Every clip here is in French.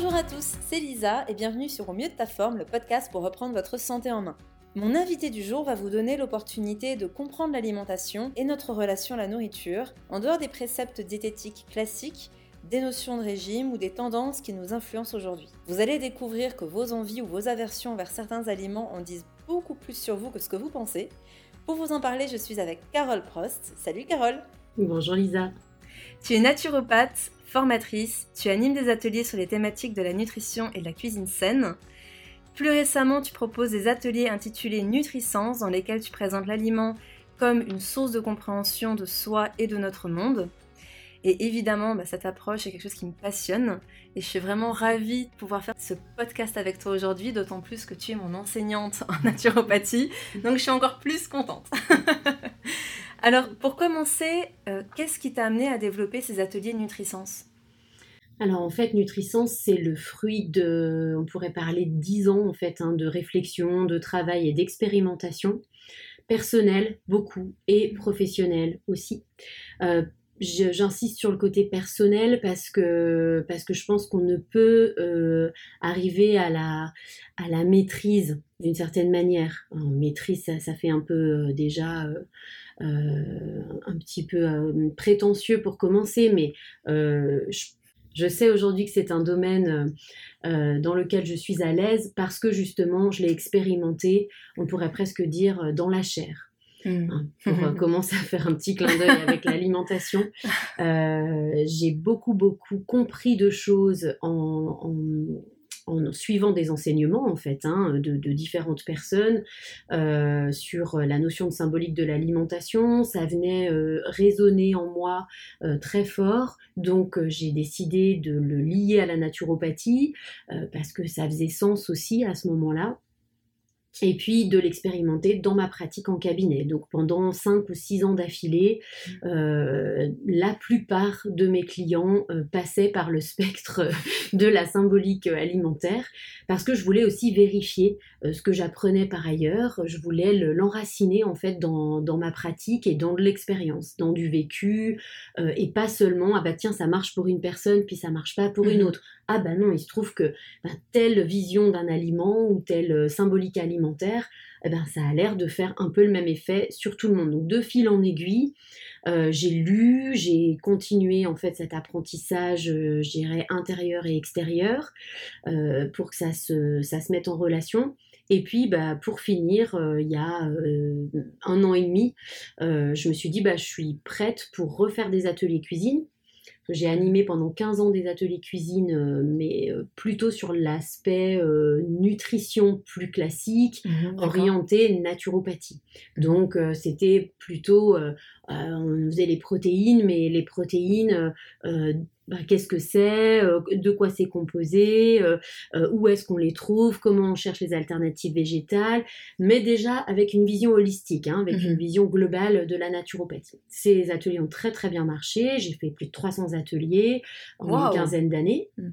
Bonjour à tous, c'est Lisa et bienvenue sur Au mieux de ta forme, le podcast pour reprendre votre santé en main. Mon invité du jour va vous donner l'opportunité de comprendre l'alimentation et notre relation à la nourriture, en dehors des préceptes diététiques classiques, des notions de régime ou des tendances qui nous influencent aujourd'hui. Vous allez découvrir que vos envies ou vos aversions vers certains aliments en disent beaucoup plus sur vous que ce que vous pensez. Pour vous en parler, je suis avec Carole Prost. Salut Carole Bonjour Lisa Tu es naturopathe, formatrice, tu animes des ateliers sur les thématiques de la nutrition et de la cuisine saine. Plus récemment, tu proposes des ateliers intitulés Nutrisens dans lesquels tu présentes l'aliment comme une source de compréhension de soi et de notre monde. Et évidemment, bah, cette approche est quelque chose qui me passionne et je suis vraiment ravie de pouvoir faire ce podcast avec toi aujourd'hui, d'autant plus que tu es mon enseignante en naturopathie, donc je suis encore plus contente. Alors, pour commencer, euh, qu'est-ce qui t'a amené à développer ces ateliers Nutrisens alors en fait, Nutrisens, c'est le fruit de, on pourrait parler de 10 ans en fait, hein, de réflexion, de travail et d'expérimentation personnelle beaucoup et professionnelle aussi. Euh, J'insiste sur le côté personnel parce que, je pense qu'on ne peut euh, arriver à la maîtrise d'une certaine manière. maîtrise, ça, ça, fait un peu euh, déjà euh, euh, un petit peu prétentieux pour commencer, mais je, je, sais aujourd'hui que c'est un domaine dans lequel je suis à l'aise parce que justement je l'ai expérimenté, on pourrait presque dire dans la chair. Mmh. Hein, pour commencer à faire un petit clin d'œil avec l'alimentation. J'ai beaucoup, beaucoup compris de choses en, en, suivant des enseignements, en fait, hein, de, différentes personnes euh, sur la notion de symbolique de l'alimentation. Ça venait résonner en moi très fort. Donc, j'ai décidé de le lier à la naturopathie parce que ça faisait sens aussi à ce moment-là et puis de l'expérimenter dans ma pratique en cabinet. Donc pendant 5 ou 6 ans d'affilée, euh, la plupart de mes clients euh, passaient par le spectre de la symbolique alimentaire parce que je voulais aussi vérifier euh, ce que j'apprenais par ailleurs. Je voulais l'enraciner en fait dans, dans, ma pratique et dans de l'expérience, dans du vécu et pas seulement ah bah tiens ça marche pour une personne puis ça marche pas pour une mmh. autre. Ah bah non, il se trouve que bah, telle vision d'un aliment ou telle symbolique alimentaire eh ben, ça a l'air de faire un peu le même effet sur tout le monde. Donc de fil en aiguille, euh, j'ai lu, j'ai continué en fait cet apprentissage, euh, intérieur et extérieur, euh, pour que ça se, ça se mette en relation. Et puis, bah, pour finir, il y a un an et demi, je me suis dit, bah, je suis prête pour refaire des ateliers cuisine j'ai animé pendant 15 ans des ateliers cuisine, euh, mais euh, plutôt sur l'aspect euh, nutrition plus classique, mhm, orienté naturopathie. Donc c'était plutôt, on faisait les protéines, mais les protéines bah, qu'est-ce que c'est, euh, de quoi c'est composé, euh, euh, où est-ce qu'on les trouve, comment on cherche les alternatives végétales, mais déjà avec une vision holistique, hein, avec une mhm. vision globale de la naturopathie. Ces ateliers ont très très bien marché, j'ai fait plus de 300 ateliers en une quinzaine d'années. Mm.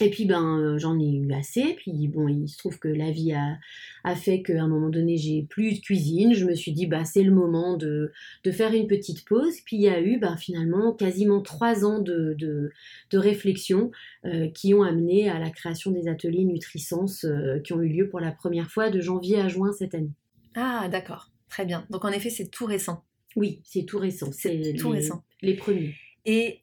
Et puis ben euh, j'en ai eu assez. Puis bon, il se trouve que la vie a, a fait qu'à un moment donné j'ai plus de cuisine. Je me suis dit bah c'est le moment de, de, faire une petite pause. Puis il y a eu bah, finalement quasiment trois ans de, de, de réflexion euh, qui ont amené à la création des ateliers Nutrisens euh, qui ont eu lieu pour la première fois de janvier à juin cette année. Ah d'accord, très bien. Donc en effet c'est tout récent. Oui, c'est tout récent. C'est tout récent. Les premiers. Et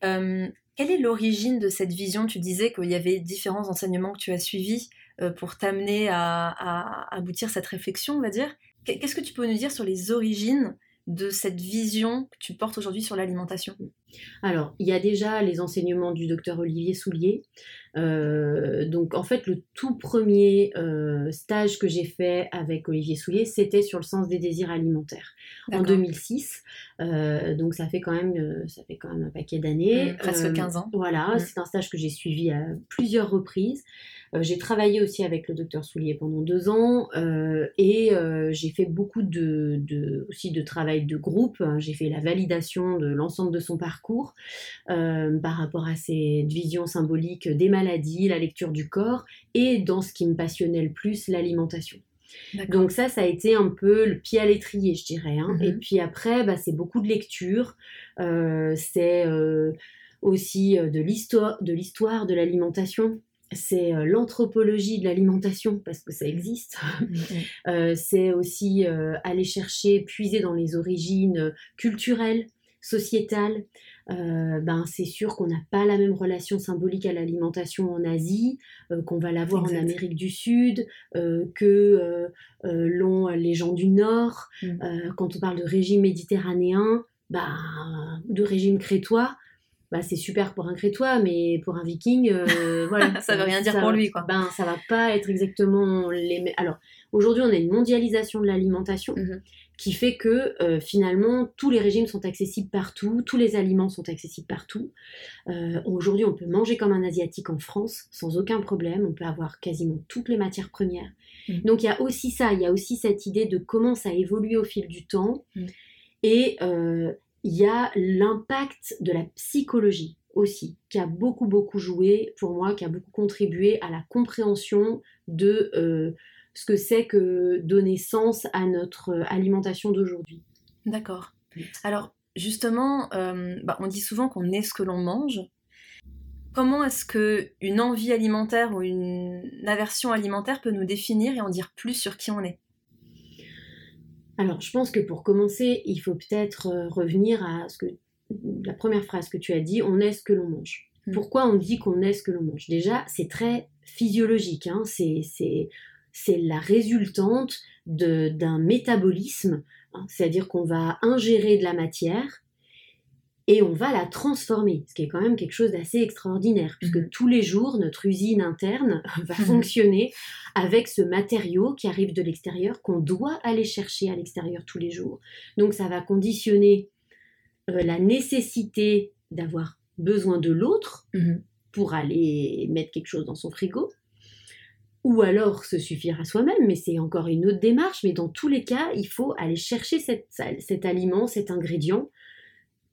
quelle est l'origine de cette vision? Tu disais qu'il y avait différents enseignements que tu as suivis euh, pour t'amener à, aboutir à cette réflexion, on va dire. Qu'est-ce que tu peux nous dire sur les origines de cette vision que tu portes aujourd'hui sur l'alimentation? Alors, il y a déjà les enseignements du docteur Olivier Soulier. Euh, donc, en fait, le tout premier euh, stage que j'ai fait avec Olivier Soulier, c'était sur le sens des désirs alimentaires en 2006. Euh, donc, ça fait quand même, ça fait quand même un paquet d'années. Mmh, presque 15 ans. Voilà, mmh. c'est un stage que j'ai suivi à plusieurs reprises. Euh, j'ai travaillé aussi avec le docteur Soulier pendant deux ans euh, et euh, j'ai fait beaucoup de, aussi de travail de groupe. J'ai fait la validation de l'ensemble de son parcours par rapport à ses visions symboliques des maladies, la lecture du corps et dans ce qui me passionnait le plus, l'alimentation. Donc ça, ça a été un peu le pied à l'étrier, je dirais. Hein. Et mhm. puis après, bah, c'est beaucoup de lecture. c'est aussi de l'histoire, de l'histoire de l'alimentation. c'est euh, l'anthropologie de l'alimentation, parce que ça existe. Mm, Euh, c'est aussi euh, aller chercher, puiser dans les origines culturelles, sociétales. Euh, ben, c'est sûr qu'on n'a pas la même relation symbolique à l'alimentation en Asie, euh, qu'on va l'avoir en. Amérique du Sud, euh, que l'ont les gens du Nord. Mm. Quand on parle de régime méditerranéen, ben, de régime crétois, bah, c'est super pour un crétois, mais pour un viking, euh, voilà. Ça veut rien dire pour lui, quoi. Ben, ça va pas être exactement les mêmes. Alors, aujourd'hui, on a une mondialisation de l'alimentation Mhm. Qui fait que euh, finalement, tous les régimes sont accessibles partout, tous les aliments sont accessibles partout. Euh, aujourd'hui, on peut manger comme un Asiatique en France sans aucun problème, on peut avoir quasiment toutes les matières premières. Mhm. Donc, il y a aussi ça, il y a aussi cette idée de comment ça évolue au fil du temps. Mhm. Et euh, il y a l'impact de la psychologie aussi, qui a beaucoup, beaucoup joué pour moi, qui a beaucoup contribué à la compréhension de ce que c'est que donner sens à notre euh, alimentation d'aujourd'hui. D'accord. Alors, justement, euh, bah, on dit souvent qu'on est ce que l'on mange. Comment est-ce que une envie alimentaire ou une aversion alimentaire peut nous définir et en dire plus sur qui on est? Alors, je pense que pour commencer, il faut peut-être euh, revenir à ce que la première phrase que tu as dit, on est ce que l'on mange. Mm. Pourquoi on dit qu'on est ce que l'on mange? Déjà, c'est très physiologique, hein, c'est, c'est, la résultante d'un métabolisme, hein, c'est-à-dire qu'on va ingérer de la matière et on va la transformer, ce qui est quand même quelque chose d'assez extraordinaire, puisque Mhm. tous les jours, notre usine interne va Mhm. fonctionner avec ce matériau qui arrive de l'extérieur, qu'on doit aller chercher à l'extérieur tous les jours. Donc ça va conditionner euh, la nécessité d'avoir besoin de l'autre pour aller mettre quelque chose dans son frigo, ou alors se suffire à soi-même, mais c'est encore une autre démarche, mais dans tous les cas, il faut aller chercher cette- cet aliment, cet ingrédient,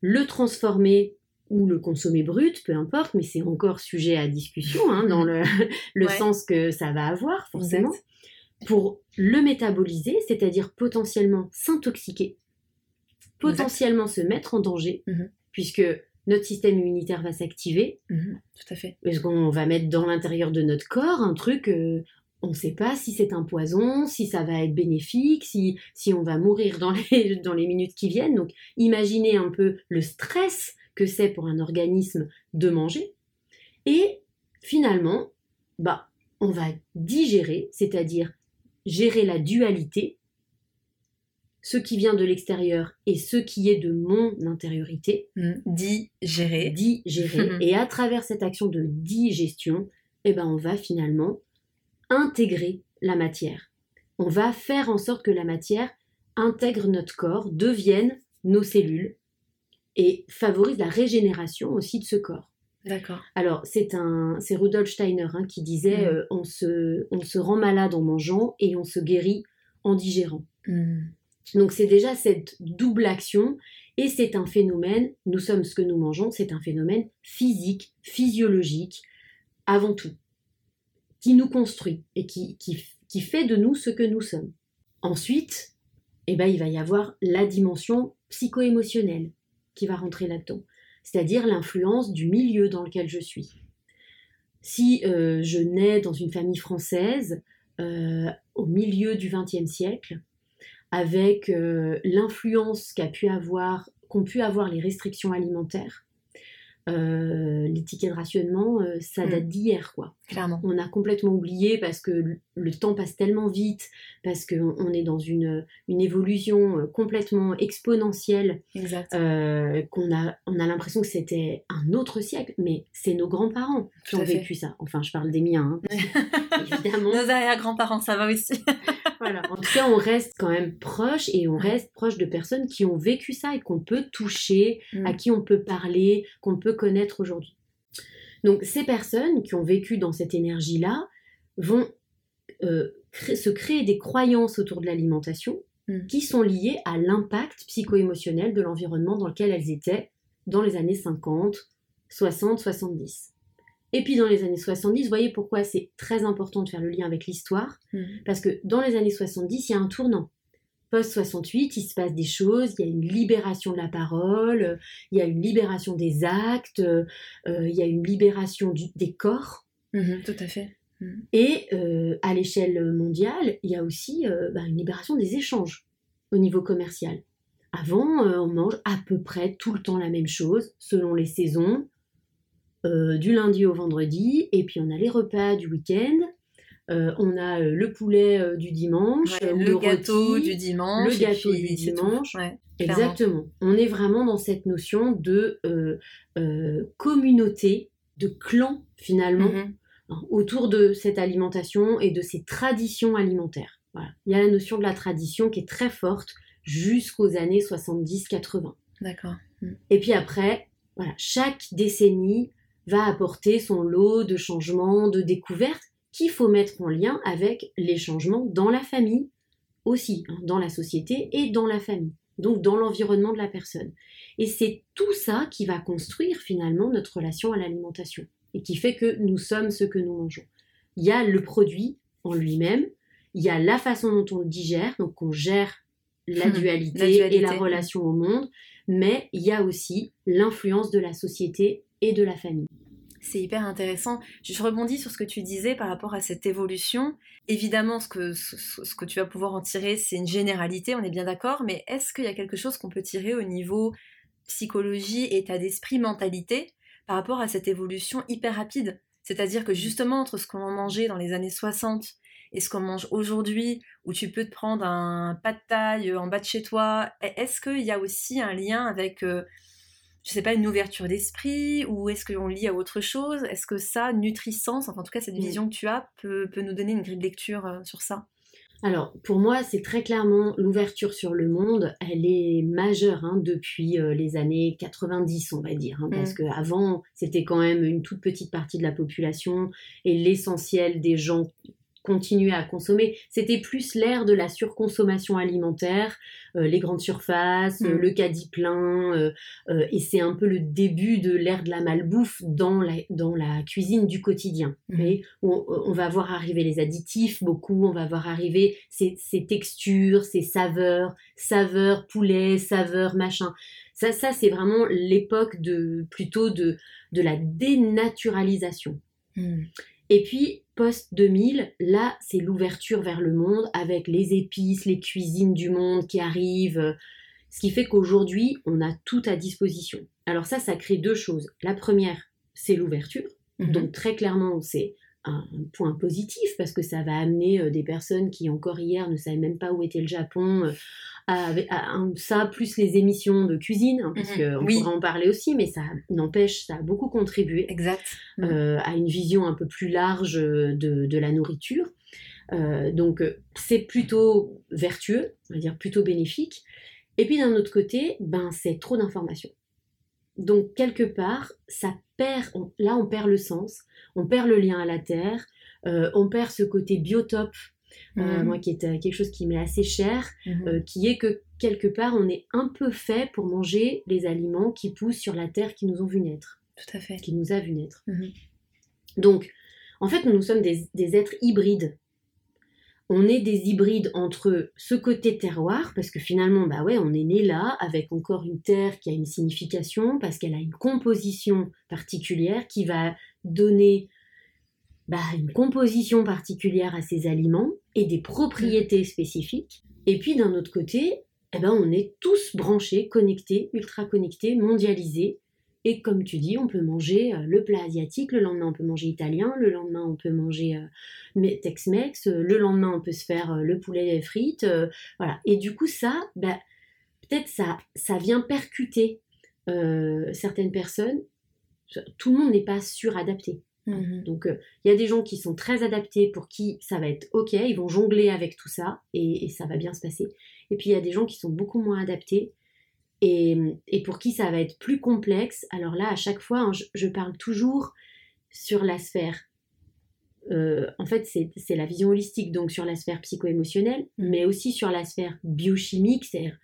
le transformer ou le consommer brut, peu importe, mais c'est encore sujet à discussion hein, dans le, le Ouais. sens que ça va avoir, forcément, Exact. pour le métaboliser, c'est-à-dire potentiellement s'intoxiquer, potentiellement se mettre en danger, Mhm. puisque notre système immunitaire va s'activer, Mhm, Tout à fait. parce qu'on va mettre dans l'intérieur de notre corps un truc, euh, on ne sait pas si c'est un poison, si ça va être bénéfique, si, si on va mourir dans les, dans les minutes qui viennent? Donc imaginez un peu le stress que c'est pour un organisme de manger. Et finalement, bah, on va digérer, c'est-à-dire gérer la dualité, ce qui vient de l'extérieur et ce qui est de mon intériorité Mhm. Digérer. digérer. Et à travers cette action de digestion, eh ben, on va finalement intégrer la matière. On va faire en sorte que la matière intègre notre corps, devienne nos cellules et favorise la régénération aussi de ce corps. D'accord. Alors, c'est un, c'est Rudolf Steiner hein, qui disait Mhm. euh, on, se, on se rend malade en mangeant et on se guérit en digérant. Mhm. Donc c'est déjà cette double action et c'est un phénomène, nous sommes ce que nous mangeons, c'est un phénomène physique, physiologique, avant tout, qui nous construit et qui, fait de nous ce que nous sommes. Ensuite, eh ben, il va y avoir la dimension psycho-émotionnelle qui va rentrer là-dedans, c'est-à-dire l'influence du milieu dans lequel je suis. Si euh, je nais dans une famille française euh, au milieu du XXe siècle, avec euh, l'influence qu'a pu avoir, qu'ont pu avoir les restrictions alimentaires. Euh, les tickets de rationnement, euh, ça Mm. date d'hier, quoi. Clairement. On a complètement oublié parce que le- temps passe tellement vite, parce qu'on on est dans une, une évolution euh, complètement exponentielle, euh, qu'on a, on a l'impression que c'était un autre siècle, mais c'est nos grands-parents qui ont vécu ça. Enfin, je parle des miens, hein, évidemment. Nos arrière-grands-parents, ça va aussi. Voilà. En tout cas, on reste quand même proche et on reste proche de personnes qui ont vécu ça et qu'on peut toucher, Mm. à qui on peut parler, qu'on peut connaître aujourd'hui. Donc, ces personnes qui ont vécu dans cette énergie-là vont euh, cré- se créer des croyances autour de l'alimentation Mm. qui sont liées à l'impact psycho-émotionnel de l'environnement dans lequel elles étaient dans les années 50, 60, 70. Et puis dans les années 70, vous voyez pourquoi c'est très important de faire le lien avec l'histoire Mhm. parce que dans les années 70, il y a un tournant. Post-68, il se passe des choses, il y a une libération de la parole, il y a une libération des actes, euh, il y a une libération du- des corps. Mhm, tout à fait. Mhm. Et euh, à l'échelle mondiale, il y a aussi euh, bah, une libération des échanges au niveau commercial. Avant, on mange à peu près tout le temps la même chose, selon les saisons, du lundi au vendredi, et puis on a les repas du week-end, on a le poulet du dimanche, le, gâteau du dimanche, le gâteau du dimanche. Exactement. On est vraiment dans cette notion de euh, euh, communauté, de clan finalement, mhm. hein, autour de cette alimentation et de ces traditions alimentaires. Il y a la notion de la tradition qui est très forte jusqu'aux années 70-80. D'accord. Mhm. Et puis après, voilà, chaque décennie va apporter son lot de changements, de découvertes qu'il faut mettre en lien avec les changements dans la famille aussi, hein, dans la société et dans la famille donc dans l'environnement de la personne. Et c'est tout ça qui va construire finalement notre relation à l'alimentation et qui fait que nous sommes ce que nous mangeons. Il y a le produit en lui-même, il y a la façon dont on le digère, donc on gère la dualité, et la relation au monde, mais il y a aussi l'influence de la société de la famille. C'est hyper intéressant. Je rebondis sur ce que tu disais par rapport à cette évolution. Évidemment, ce que, ce, que tu vas pouvoir en tirer, c'est une généralité, on est bien d'accord, mais est-ce qu'il y a quelque chose qu'on peut tirer au niveau psychologie, état d'esprit, mentalité, par rapport à cette évolution hyper rapide? C'est-à-dire que justement, entre ce qu'on mangeait dans les années 60 et ce qu'on mange aujourd'hui, où tu peux te prendre un pas de taille en bas de chez toi, est-ce qu'il y a aussi un lien avec... Euh, je sais pas, une ouverture d'esprit ou est-ce qu'on lit à autre chose? Est-ce que ça, nutrisance, enfin en tout cas cette mm. vision que tu as, peut, nous donner une grille de lecture euh, sur ça? Alors, pour moi, c'est très clairement l'ouverture sur le monde, elle est majeure hein, depuis euh, les années 90, on va dire, hein, parce mm. qu'avant, c'était quand même une toute petite partie de la population et l'essentiel des gens continuer à consommer. C'était plus l'ère de la surconsommation alimentaire, euh, les grandes surfaces, euh, mm. le caddie plein, euh, et c'est un peu le début de l'ère de la malbouffe dans la, dans la cuisine du quotidien. Mm. on, va voir arriver les additifs, beaucoup, on va voir arriver ces, textures, ces saveurs, saveurs poulet, saveurs machin. Ça, ça c'est vraiment l'époque de plutôt de, de la dénaturalisation. Mm. Et puis, post-2000, là, c'est l'ouverture vers le monde avec les épices, les cuisines du monde qui arrivent. Ce qui fait qu'aujourd'hui, on a tout à disposition. Alors ça, ça crée deux choses. La première, c'est l'ouverture. Mhm. Donc très clairement, c'est un point positif parce que ça va amener euh, des personnes qui encore hier ne savaient même pas où était le Japon euh, à, ça plus les émissions de cuisine hein, parce mhm. qu'on pourrait en parler aussi mais ça n'empêche ça a beaucoup contribué exact. euh, à une vision un peu plus large de, la nourriture. Donc c'est plutôt vertueux on va dire plutôt bénéfique. Et puis d'un autre côté ben c'est trop d'informations. Donc quelque part, ça perd, là on perd le sens, on perd le lien à la terre, euh, on perd ce côté biotope, euh, mhm. moi qui est euh, quelque chose qui m'est assez cher, mhm. qui est que quelque part on est un peu fait pour manger les aliments qui poussent sur la terre qui nous ont vu naître. Tout à fait. Qui nous a vu naître. Mhm. Donc, en fait, nous sommes des êtres hybrides on est des hybrides entre ce côté terroir, parce que finalement, bah ouais, on est né là, avec encore une terre qui a une signification, parce qu'elle a une composition particulière qui va donner bah, une composition particulière à ces aliments et des propriétés spécifiques. Et puis d'un autre côté, eh ben, on est tous branchés, connectés, ultra connectés, mondialisés, et comme tu dis, on peut manger euh, le plat asiatique, le lendemain on peut manger italien, le lendemain on peut manger euh, Tex-Mex, euh, le lendemain on peut se faire le poulet frites, voilà. Et du coup ça, bah, peut-être ça, ça vient percuter certaines personnes. Tout le monde n'est pas suradapté. Mmh Donc il y a des gens qui sont très adaptés pour qui ça va être ok, ils vont jongler avec tout ça et, et ça va bien se passer. Et puis il y a des gens qui sont beaucoup moins adaptés et, pour qui ça va être plus complexe. Alors là, à chaque fois, hein, je, parle toujours sur la sphère. Euh, en fait, c'est la vision holistique, donc sur la sphère psycho-émotionnelle, mais aussi sur la sphère biochimique, c'est-à-dire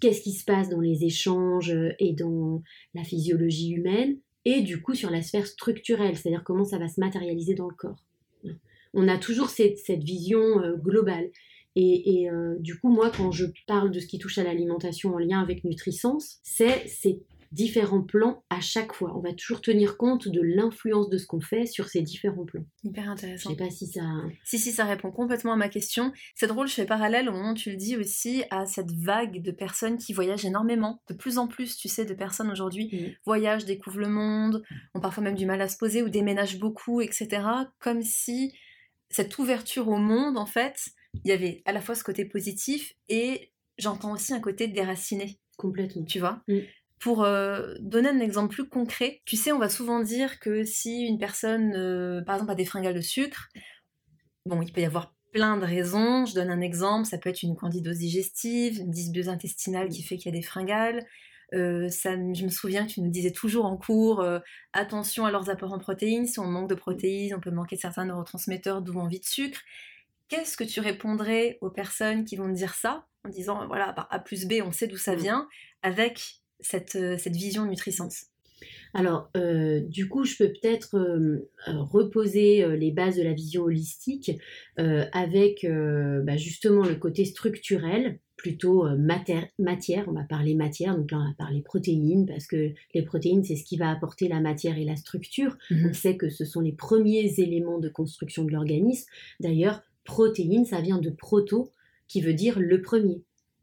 qu'est-ce qui se passe dans les échanges et dans la physiologie humaine, et du coup sur la sphère structurelle, c'est-à-dire comment ça va se matérialiser dans le corps. On a toujours cette, vision euh, globale. Et, euh, du coup, moi, quand je parle de ce qui touche à l'alimentation en lien avec Nutrisens, c'est différents plans à chaque fois. On va toujours tenir compte de l'influence de ce qu'on fait sur ces différents plans. Hyper intéressant. Je sais pas si ça. Si, si, ça répond complètement à ma question. C'est drôle, je fais parallèle au moment où tu le dis aussi à cette vague de personnes qui voyagent énormément. De plus en plus, tu sais, de personnes aujourd'hui Mm. voyagent, découvrent le monde, ont parfois même du mal à se poser ou déménagent beaucoup, etc. Comme si cette ouverture au monde, en fait, il y avait à la fois ce côté positif et j'entends aussi un côté déraciné, Complètement. tu vois? Mm. Pour euh, donner un exemple plus concret, tu sais, on va souvent dire que si une personne, euh, par exemple, a des fringales de sucre, bon, il peut y avoir plein de raisons. Je donne un exemple, ça peut être une candidose digestive, une dysbiose intestinale qui fait qu'il y a des fringales. Euh, ça, je me souviens que tu nous disais toujours en cours, attention à leurs apports en protéines. Si on manque de protéines, on peut manquer de certains neurotransmetteurs, d'où envie de sucre. Qu'est-ce que tu répondrais aux personnes qui vont te dire ça en disant, voilà, par A plus B, on sait d'où ça Mm. vient, avec cette, euh, cette vision Nutrisens Alors, euh, du coup, je peux peut-être euh, euh, reposer euh, les bases de la vision holistique euh, avec euh, bah, justement le côté structurel, plutôt euh, mater- matière. On va parler matière, donc là, on va parler protéines, parce que les protéines, c'est ce qui va apporter la matière et la structure. On sait que ce sont les premiers éléments de construction de l'organisme. D'ailleurs, protéines, ça vient de proto, qui veut dire le premier.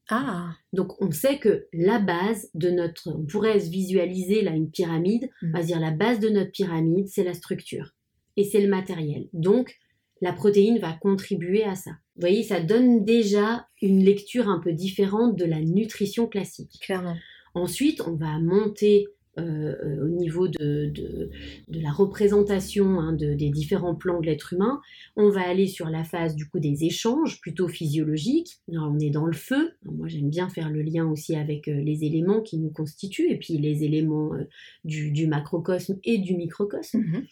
Ah, Donc on sait que la base de notre, on pourrait se visualiser là une pyramide, Mhm. on va dire la base de notre pyramide, c'est la structure et c'est le matériel. Donc la protéine va contribuer à ça. Vous voyez, ça donne déjà une lecture un peu différente de la nutrition classique. clairement. Ensuite, on va monter euh, euh, au niveau de, de, de la représentation hein, de- des différents plans de l'être humain. On va aller sur la phase du coup des échanges plutôt physiologiques. Alors, on est dans le feu. Moi, j'aime bien faire le lien aussi avec euh, les éléments qui nous constituent et puis les éléments euh, du, du macrocosme et du microcosme. Mhm.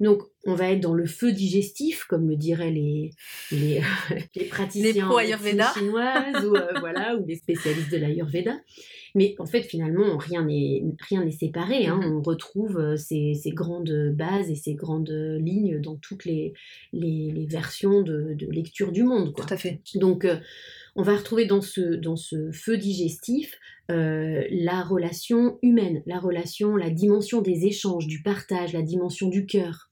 Donc, on va être dans le feu digestif, comme le diraient les, les, les praticiens Les pro ou, euh, voilà, ou les spécialistes de l'Ayurveda. Mais en fait, finalement, rien n'est rien n'est séparé. hein. Mhm. On retrouve euh, ces, ces grandes bases et ces grandes lignes dans toutes les, les, les versions de, de lecture du monde. Quoi. Tout à fait. Donc, euh, on va retrouver dans ce, dans ce feu digestif euh, la relation humaine, la relation, la dimension des échanges, du partage, la dimension du cœur.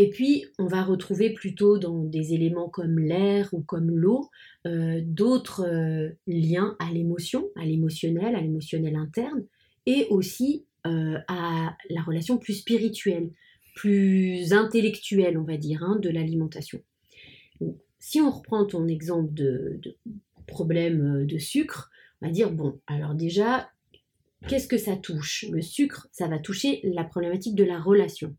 Et puis, on va retrouver plutôt dans des éléments comme l'air ou comme l'eau, euh, d'autres euh, liens à l'émotion, à l'émotionnel, à l'émotionnel interne, et aussi euh, à la relation plus spirituelle, plus intellectuelle, on va dire, hein, de l'alimentation. Si on reprend ton exemple de, problème de sucre, on va dire, bon, alors déjà, qu'est-ce que ça touche? Le sucre, ça va toucher la problématique de la relation.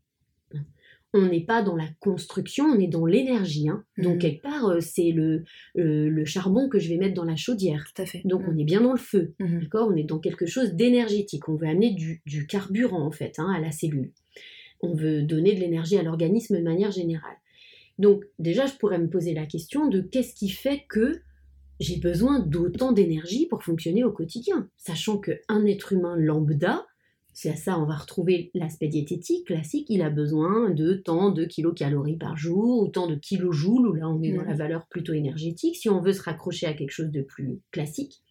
On n'est pas dans la construction, on est dans l'énergie. hein. Donc, Mhm. quelque part, euh, c'est le, euh, le charbon que je vais mettre dans la chaudière. Tout à fait. Donc, on est bien dans le feu. Mhm. D'accord? On est dans quelque chose d'énergétique. On veut amener du, du carburant, en fait, hein, à la cellule. On veut donner de l'énergie à l'organisme de manière générale. Donc, déjà, je pourrais me poser la question de qu'est-ce qui fait que j'ai besoin d'autant d'énergie pour fonctionner au quotidien? Sachant qu'un être humain lambda, c'est à ça on va retrouver l'aspect diététique classique, il a besoin de tant de kilocalories par jour, ou tant de kilojoules, où là on est dans la valeur plutôt énergétique, si on veut se raccrocher à quelque chose de plus classique.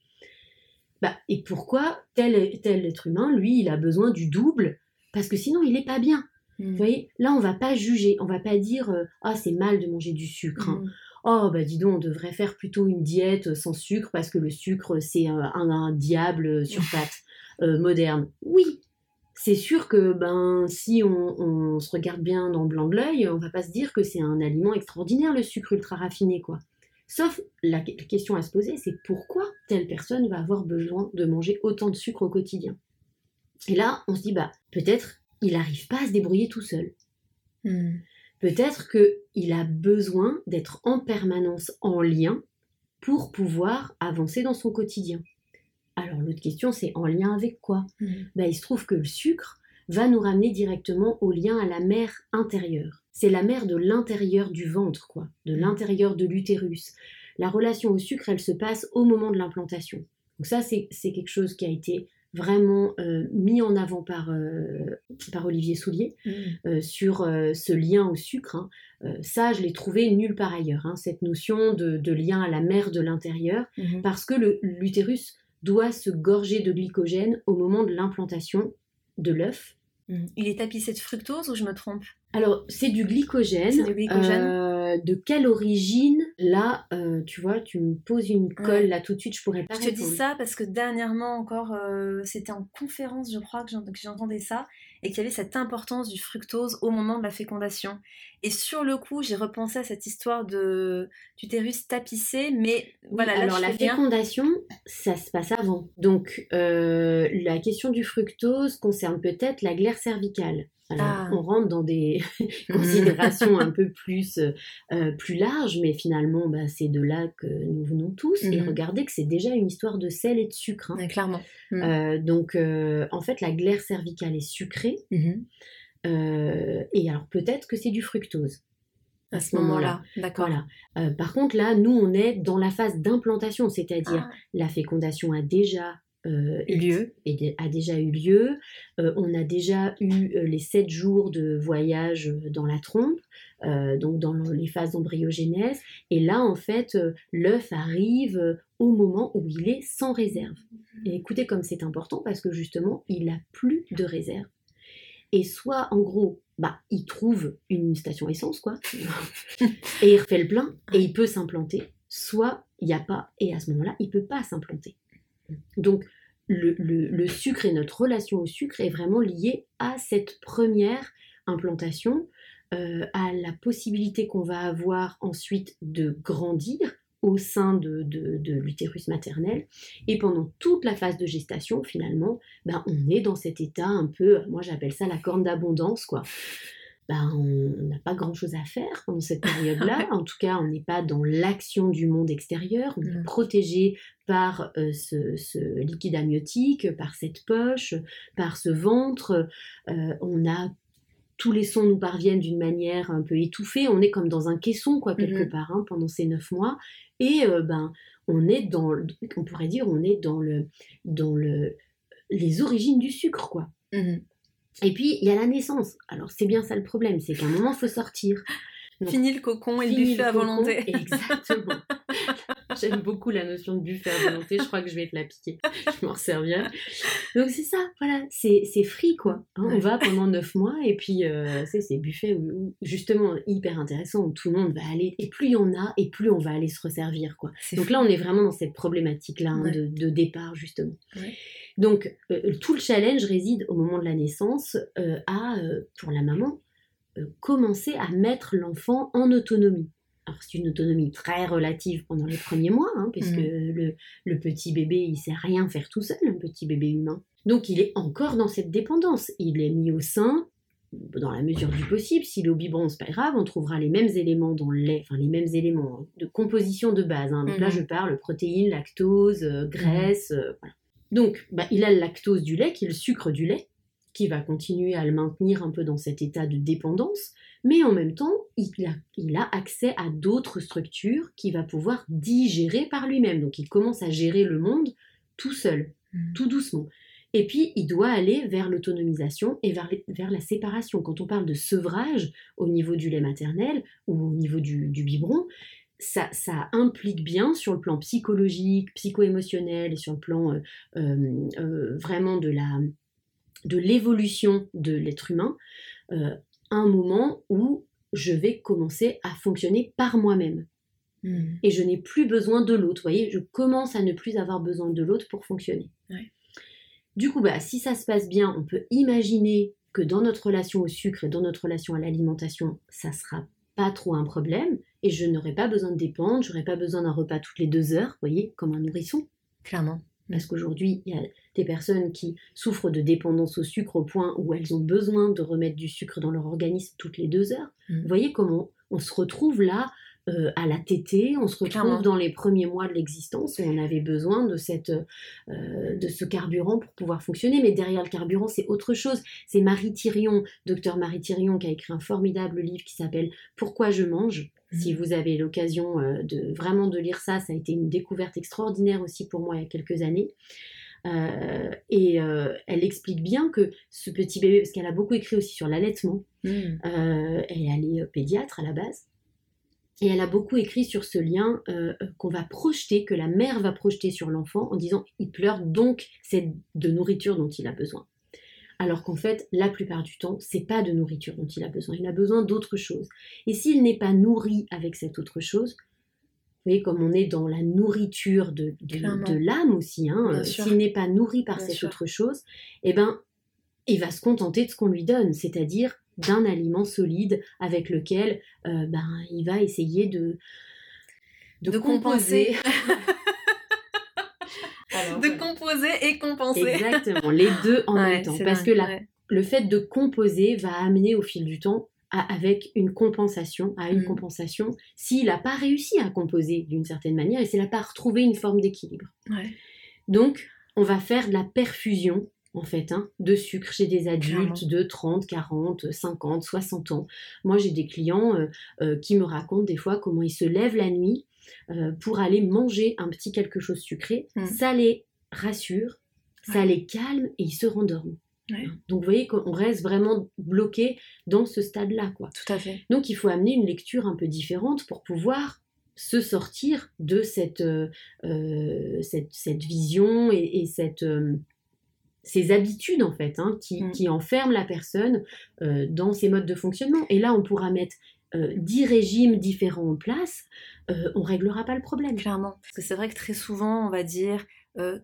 Bah, et pourquoi tel, tel être humain, lui, il a besoin du double? Parce que sinon, il n'est pas bien. Mhm. Vous voyez, là, on va pas juger, on va pas dire euh, ah c'est mal de manger du sucre. hein. Mhm. Oh bah dis donc, on devrait faire plutôt une diète sans sucre parce que le sucre c'est un, un- un diable sur pattes euh, moderne. Oui, c'est sûr que ben si on, on se regarde bien dans le blanc de l'œil, on va pas se dire que c'est un aliment extraordinaire le sucre ultra raffiné quoi. Sauf la que- question à se poser, c'est pourquoi telle personne va avoir besoin de manger autant de sucre au quotidien? Et là, on se dit bah peut-être il n'arrive pas à se débrouiller tout seul. Mhm. Peut-être qu'il a besoin d'être en permanence en lien pour pouvoir avancer dans son quotidien. Alors l'autre question, c'est en lien avec quoi Mhm. ben, Il se trouve que le sucre va nous ramener directement au lien à la mer intérieure. C'est la mer de l'intérieur du ventre, quoi, de l'intérieur de l'utérus. La relation au sucre, elle se passe au moment de l'implantation. Donc ça, c'est quelque chose qui a été vraiment euh, mis en avant par, euh, par Olivier Soulier Mhm. euh, sur ce lien au sucre. hein. Ça, je l'ai trouvé nulle part ailleurs, hein, cette notion de, de lien à la mer de l'intérieur, parce que l'utérus doit se gorger de glycogène au moment de l'implantation de l'œuf. Mm. Il est tapissé de fructose ou je me trompe? Alors, c'est du glycogène. C'est du glycogène. Euh, de quelle origine? Là, euh, tu vois, tu me poses une colle Ouais. là tout de suite, je pourrais pas Je te dis ça parce que dernièrement encore, euh, c'était en conférence, je crois, que j'entendais ça, et qu'il y avait cette importance du fructose au moment de la fécondation. Et sur le coup, j'ai repensé à cette histoire de d'utérus tapissé, mais voilà, là, alors la bien. fécondation, ça se passe avant. Donc euh, la question du fructose concerne peut-être la glaire cervicale. Alors, Ah. on rentre dans des considérations un peu plus, euh, plus larges, mais finalement, bah, c'est de là que nous venons tous. Et Mhm. regardez que c'est déjà une histoire de sel et de sucre. hein. Ouais, clairement. Mm. Euh, donc, euh, en fait, la glaire cervicale est sucrée. Euh, et alors, peut-être que c'est du fructose. À ce moment-là, d'accord. Voilà. Euh, par contre, là, nous, on est dans la phase d'implantation, c'est-à-dire Ah, la fécondation a déjà euh, lieu. et a déjà eu lieu. Euh, on a déjà eu euh, les sept jours de voyage dans la trompe, donc dans le- les phases d'embryogenèse. Et là, en fait, l'œuf arrive au moment où il est sans réserve. Et écoutez comme c'est important parce que justement, il n'a plus de réserve. Et soit, en gros, bah, il trouve une station essence, quoi, et il refait le plein, et il peut s'implanter. Soit, il n'y a pas, et à ce moment-là, il peut pas s'implanter. Donc, le, sucre et notre relation au sucre est vraiment liée à cette première implantation, euh, à la possibilité qu'on va avoir ensuite de grandir au sein de l'utérus maternel. Et pendant toute la phase de gestation, finalement, ben, on est dans cet état un peu, moi j'appelle ça la corne d'abondance, quoi. Ben, on n'a pas grand-chose à faire pendant cette période-là. en tout cas, on n'est pas dans l'action du monde extérieur. On est Non. protégé par euh, ce, ce liquide amniotique, par cette poche, par ce ventre. Euh, on a tous les sons nous parviennent d'une manière un peu étouffée. On est comme dans un caisson, quoi, quelque Mhm. part, hein, pendant ces neuf mois. Et euh, ben, on est dans, on pourrait dire, on est dans le, dans le, les origines du sucre, quoi. Mhm. Et puis, il y a la naissance. Alors, c'est bien ça le problème, c'est qu'à un moment, il faut sortir. Donc, Fini le cocon et le buffet à volonté. Exactement. J'aime beaucoup la notion de buffet à volonté. Je crois que je vais te la piquer. Je m'en servirai. Donc c'est ça, voilà. C'est c'est free, quoi. hein. Ouais. On va pendant neuf mois et puis euh, c'est c'est buffet où, justement hyper intéressant où tout le monde va aller. Et plus il y en a, et plus on va aller se resservir, quoi. C'est Donc fou. là, on est vraiment dans cette problématique-là hein, Ouais. de, de départ, justement. Ouais. Donc, euh, tout le challenge réside au moment de la naissance euh, à, pour la maman, commencer à mettre l'enfant en autonomie. Alors, c'est une autonomie très relative pendant les premiers mois, hein, puisque Mhm. le, le petit bébé, il sait rien faire tout seul, un petit bébé humain. Donc, il est encore dans cette dépendance. Il est mis au sein, dans la mesure du possible. S'il est au biberon, c'est pas grave, on trouvera les mêmes éléments dans le lait, enfin les mêmes éléments de composition de base. hein. Donc là, Mhm. je parle protéines, lactose, euh, graisse, euh, voilà. Donc, bah, il a le lactose du lait, qui est le sucre du lait, qui va continuer à le maintenir un peu dans cet état de dépendance, mais en même temps, il a, il a accès à d'autres structures qu'il va pouvoir digérer par lui-même. Donc, il commence à gérer le monde tout seul, Mhm. tout doucement. Et puis, il doit aller vers l'autonomisation et vers, les- vers la séparation. Quand on parle de sevrage au niveau du lait maternel ou au niveau du, du biberon, ça, ça implique bien sur le plan psychologique, psycho-émotionnel et sur le plan euh, euh, euh, vraiment de la de l'évolution de l'être humain, euh, un moment où je vais commencer à fonctionner par moi-même Mhm. et je n'ai plus besoin de l'autre. Vous voyez, je commence à ne plus avoir besoin de l'autre pour fonctionner. Ouais. Du coup, bah, si ça se passe bien, on peut imaginer que dans notre relation au sucre et dans notre relation à l'alimentation, ça sera pas trop un problème et je n'aurai pas besoin de dépendre, j'aurai pas besoin d'un repas toutes les deux heures, vous voyez, comme un nourrisson. Clairement. Parce qu'aujourd'hui, il y a des personnes qui souffrent de dépendance au sucre au point où elles ont besoin de remettre du sucre dans leur organisme toutes les deux heures. Mhm. Vous voyez comment on se retrouve là euh, à la tétée, on se retrouve Clairement. dans les premiers mois de l'existence où on avait besoin de, cette, euh, de ce carburant pour pouvoir fonctionner. Mais derrière le carburant, c'est autre chose. C'est Marie Thirion, docteur Marie Thirion, qui a écrit un formidable livre qui s'appelle Pourquoi je mange. Si Mhm. vous avez l'occasion euh, de vraiment de lire ça, ça a été une découverte extraordinaire aussi pour moi il y a quelques années. Euh, et euh, elle explique bien que ce petit bébé, parce qu'elle a beaucoup écrit aussi sur l'allaitement, Mhm. euh, elle, est pédiatre à la base. Et elle a beaucoup écrit sur ce lien qu'on va projeter, que la mère va projeter sur l'enfant en disant il pleure donc c'est de nourriture dont il a besoin. Alors qu'en fait, la plupart du temps, c'est pas de nourriture dont il a besoin, il a besoin d'autre chose. Et s'il n'est pas nourri avec cette autre chose, vous voyez, comme on est dans la nourriture de, de, l'âme aussi, hein, s'il n'est pas nourri par cette autre chose, eh ben, il va se contenter de ce qu'on lui donne, c'est-à-dire d'un aliment solide avec lequel euh, ben, il va essayer de, de, composer. de composer et compenser. Exactement, les deux en même temps. Parce que le fait de composer va amener au fil du temps avec une compensation, à une mm. compensation, s'il n'a pas réussi à composer d'une certaine manière et s'il n'a pas retrouvé une forme d'équilibre. Donc, on va faire de la perfusion en fait, hein, de sucre chez des adultes de 30, 40, 50, 60 ans. Moi, j'ai des clients euh, euh, qui me racontent des fois comment ils se lèvent la nuit euh, pour aller manger un petit quelque chose sucré. Mm. Ça les rassure, ça les calme et ils se rendorment. Hein. Donc vous voyez qu'on reste vraiment bloqué dans ce stade-là. quoi. Tout à fait. Donc il faut amener une lecture un peu différente pour pouvoir se sortir de cette, cette, vision et cette, ces habitudes en fait, hein, mm. qui, enferment la personne euh, dans ses modes de fonctionnement. Et là, on pourra mettre euh, dix régimes différents en place, euh, on réglera pas le problème. Clairement. Parce que c'est vrai que très souvent, on va dire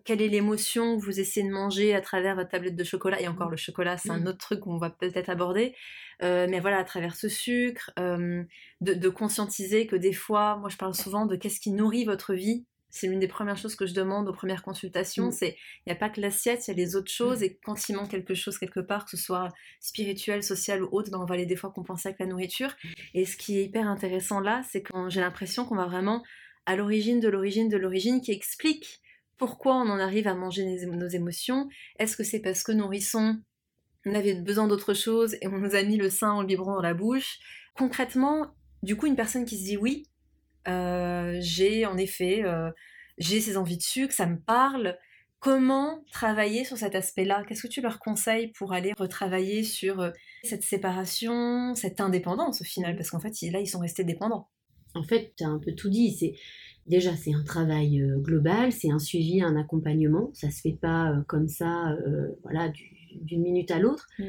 quelle est l'émotion que vous essayez de manger à travers votre tablette de chocolat? Et encore, le chocolat, c'est un mm. autre truc qu'on va peut-être aborder. mais voilà, à travers ce sucre, de, conscientiser que des fois, moi je parle souvent de qu'est-ce qui nourrit votre vie c'est l'une des premières choses que je demande aux premières consultations, mm. c'est il n'y a pas que l'assiette, il y a les autres choses, mm. et quand il manque quelque chose quelque part, que ce soit spirituel, social ou autre, ben on va aller des fois compenser avec la nourriture. Mm. Et ce qui est hyper intéressant là, c'est que j'ai l'impression qu'on va vraiment à l'origine de l'origine de l'origine qui explique pourquoi on en arrive à manger nos émotions. Est-ce que c'est parce que nourrissons, on avait besoin d'autre chose et on nous a mis le sein en biberon dans la bouche? Concrètement, du coup, une personne qui se dit oui, j'ai en effet, euh, j'ai ces envies de sucre, ça me parle. Comment travailler sur cet aspect-là? Qu'est-ce que tu leur conseilles pour aller retravailler sur euh, cette séparation, cette indépendance au final? Parce qu'en fait, là, ils sont restés dépendants. En fait, tu as un peu tout dit. C'est déjà c'est un travail global, c'est un suivi, un accompagnement. Ça se fait pas comme ça, voilà, d'une minute à l'autre. Mmh.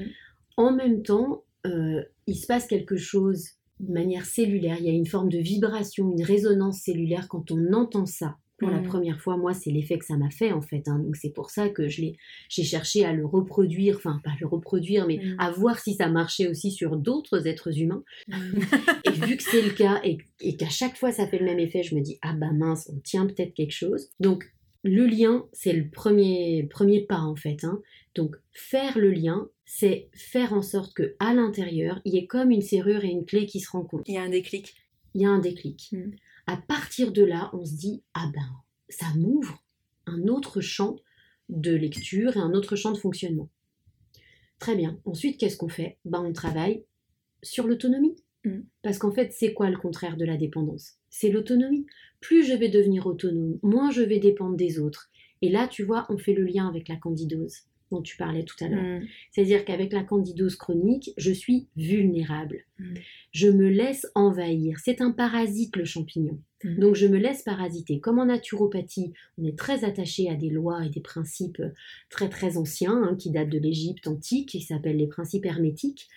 En même temps, il se passe quelque chose de manière cellulaire. Il y a une forme de vibration, une résonance cellulaire quand on entend ça. Pour la mm. première fois, moi, c'est l'effet que ça m'a fait en fait. Hein. Donc c'est pour ça que je l'ai, j'ai cherché à le reproduire, enfin pas le reproduire, mais mm. à voir si ça marchait aussi sur d'autres êtres humains. Mm. et vu que c'est le cas et, et qu'à chaque fois ça fait le même effet, je me dis ah bah mince, on tient peut-être quelque chose. Donc le lien, c'est le premier, premier pas en fait. Hein. Donc faire le lien, c'est faire en sorte que à l'intérieur, il y ait comme une serrure et une clé qui se rencontrent. Il y a un déclic. Il y a un déclic. Hmm. À partir de là, on se dit ah ben ça m'ouvre un autre champ de lecture et un autre champ de fonctionnement. Très bien. Ensuite, qu'est-ce qu'on fait? Ben, On travaille sur l'autonomie. Hmm. Parce qu'en fait, c'est quoi le contraire de la dépendance? C'est l'autonomie plus je vais devenir autonome, moins je vais dépendre des autres. Et là, tu vois, on fait le lien avec la candidose dont tu parlais tout à l'heure. Mm. C'est-à-dire qu'avec la candidose chronique, je suis vulnérable. Mm. Je me laisse envahir. C'est un parasite, le champignon. Mm. Donc je me laisse parasiter. Comme en naturopathie, on est très attaché à des lois et des principes très très anciens, hein, qui datent de l'Égypte antique, qui s'appellent les principes hermétiques,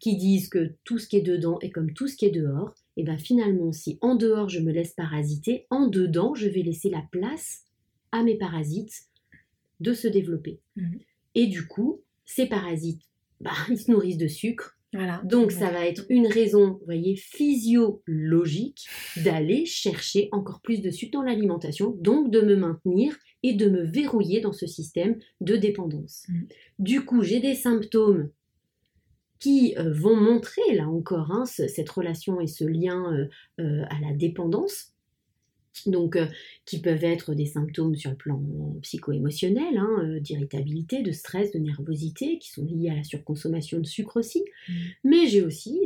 qui disent que tout ce qui est dedans est comme tout ce qui est dehors et bien finalement, si en dehors je me laisse parasiter, en dedans je vais laisser la place à mes parasites de se développer. Et du coup, ces parasites, bah, ils se nourrissent de sucre. Voilà. Donc ça va être une raison, vous voyez, physiologique d'aller chercher encore plus de sucre dans l'alimentation, donc de me maintenir et de me verrouiller dans ce système de dépendance. Mhm. Du coup, j'ai des symptômes qui euh, vont montrer, là encore, hein, cette relation et ce lien euh, euh, à la dépendance. Donc, qui peuvent être des symptômes sur le plan psycho-émotionnel, hein, d'irritabilité, de stress, de nervosité, qui sont liés à la surconsommation de sucre aussi. Mmh. Mais j'ai aussi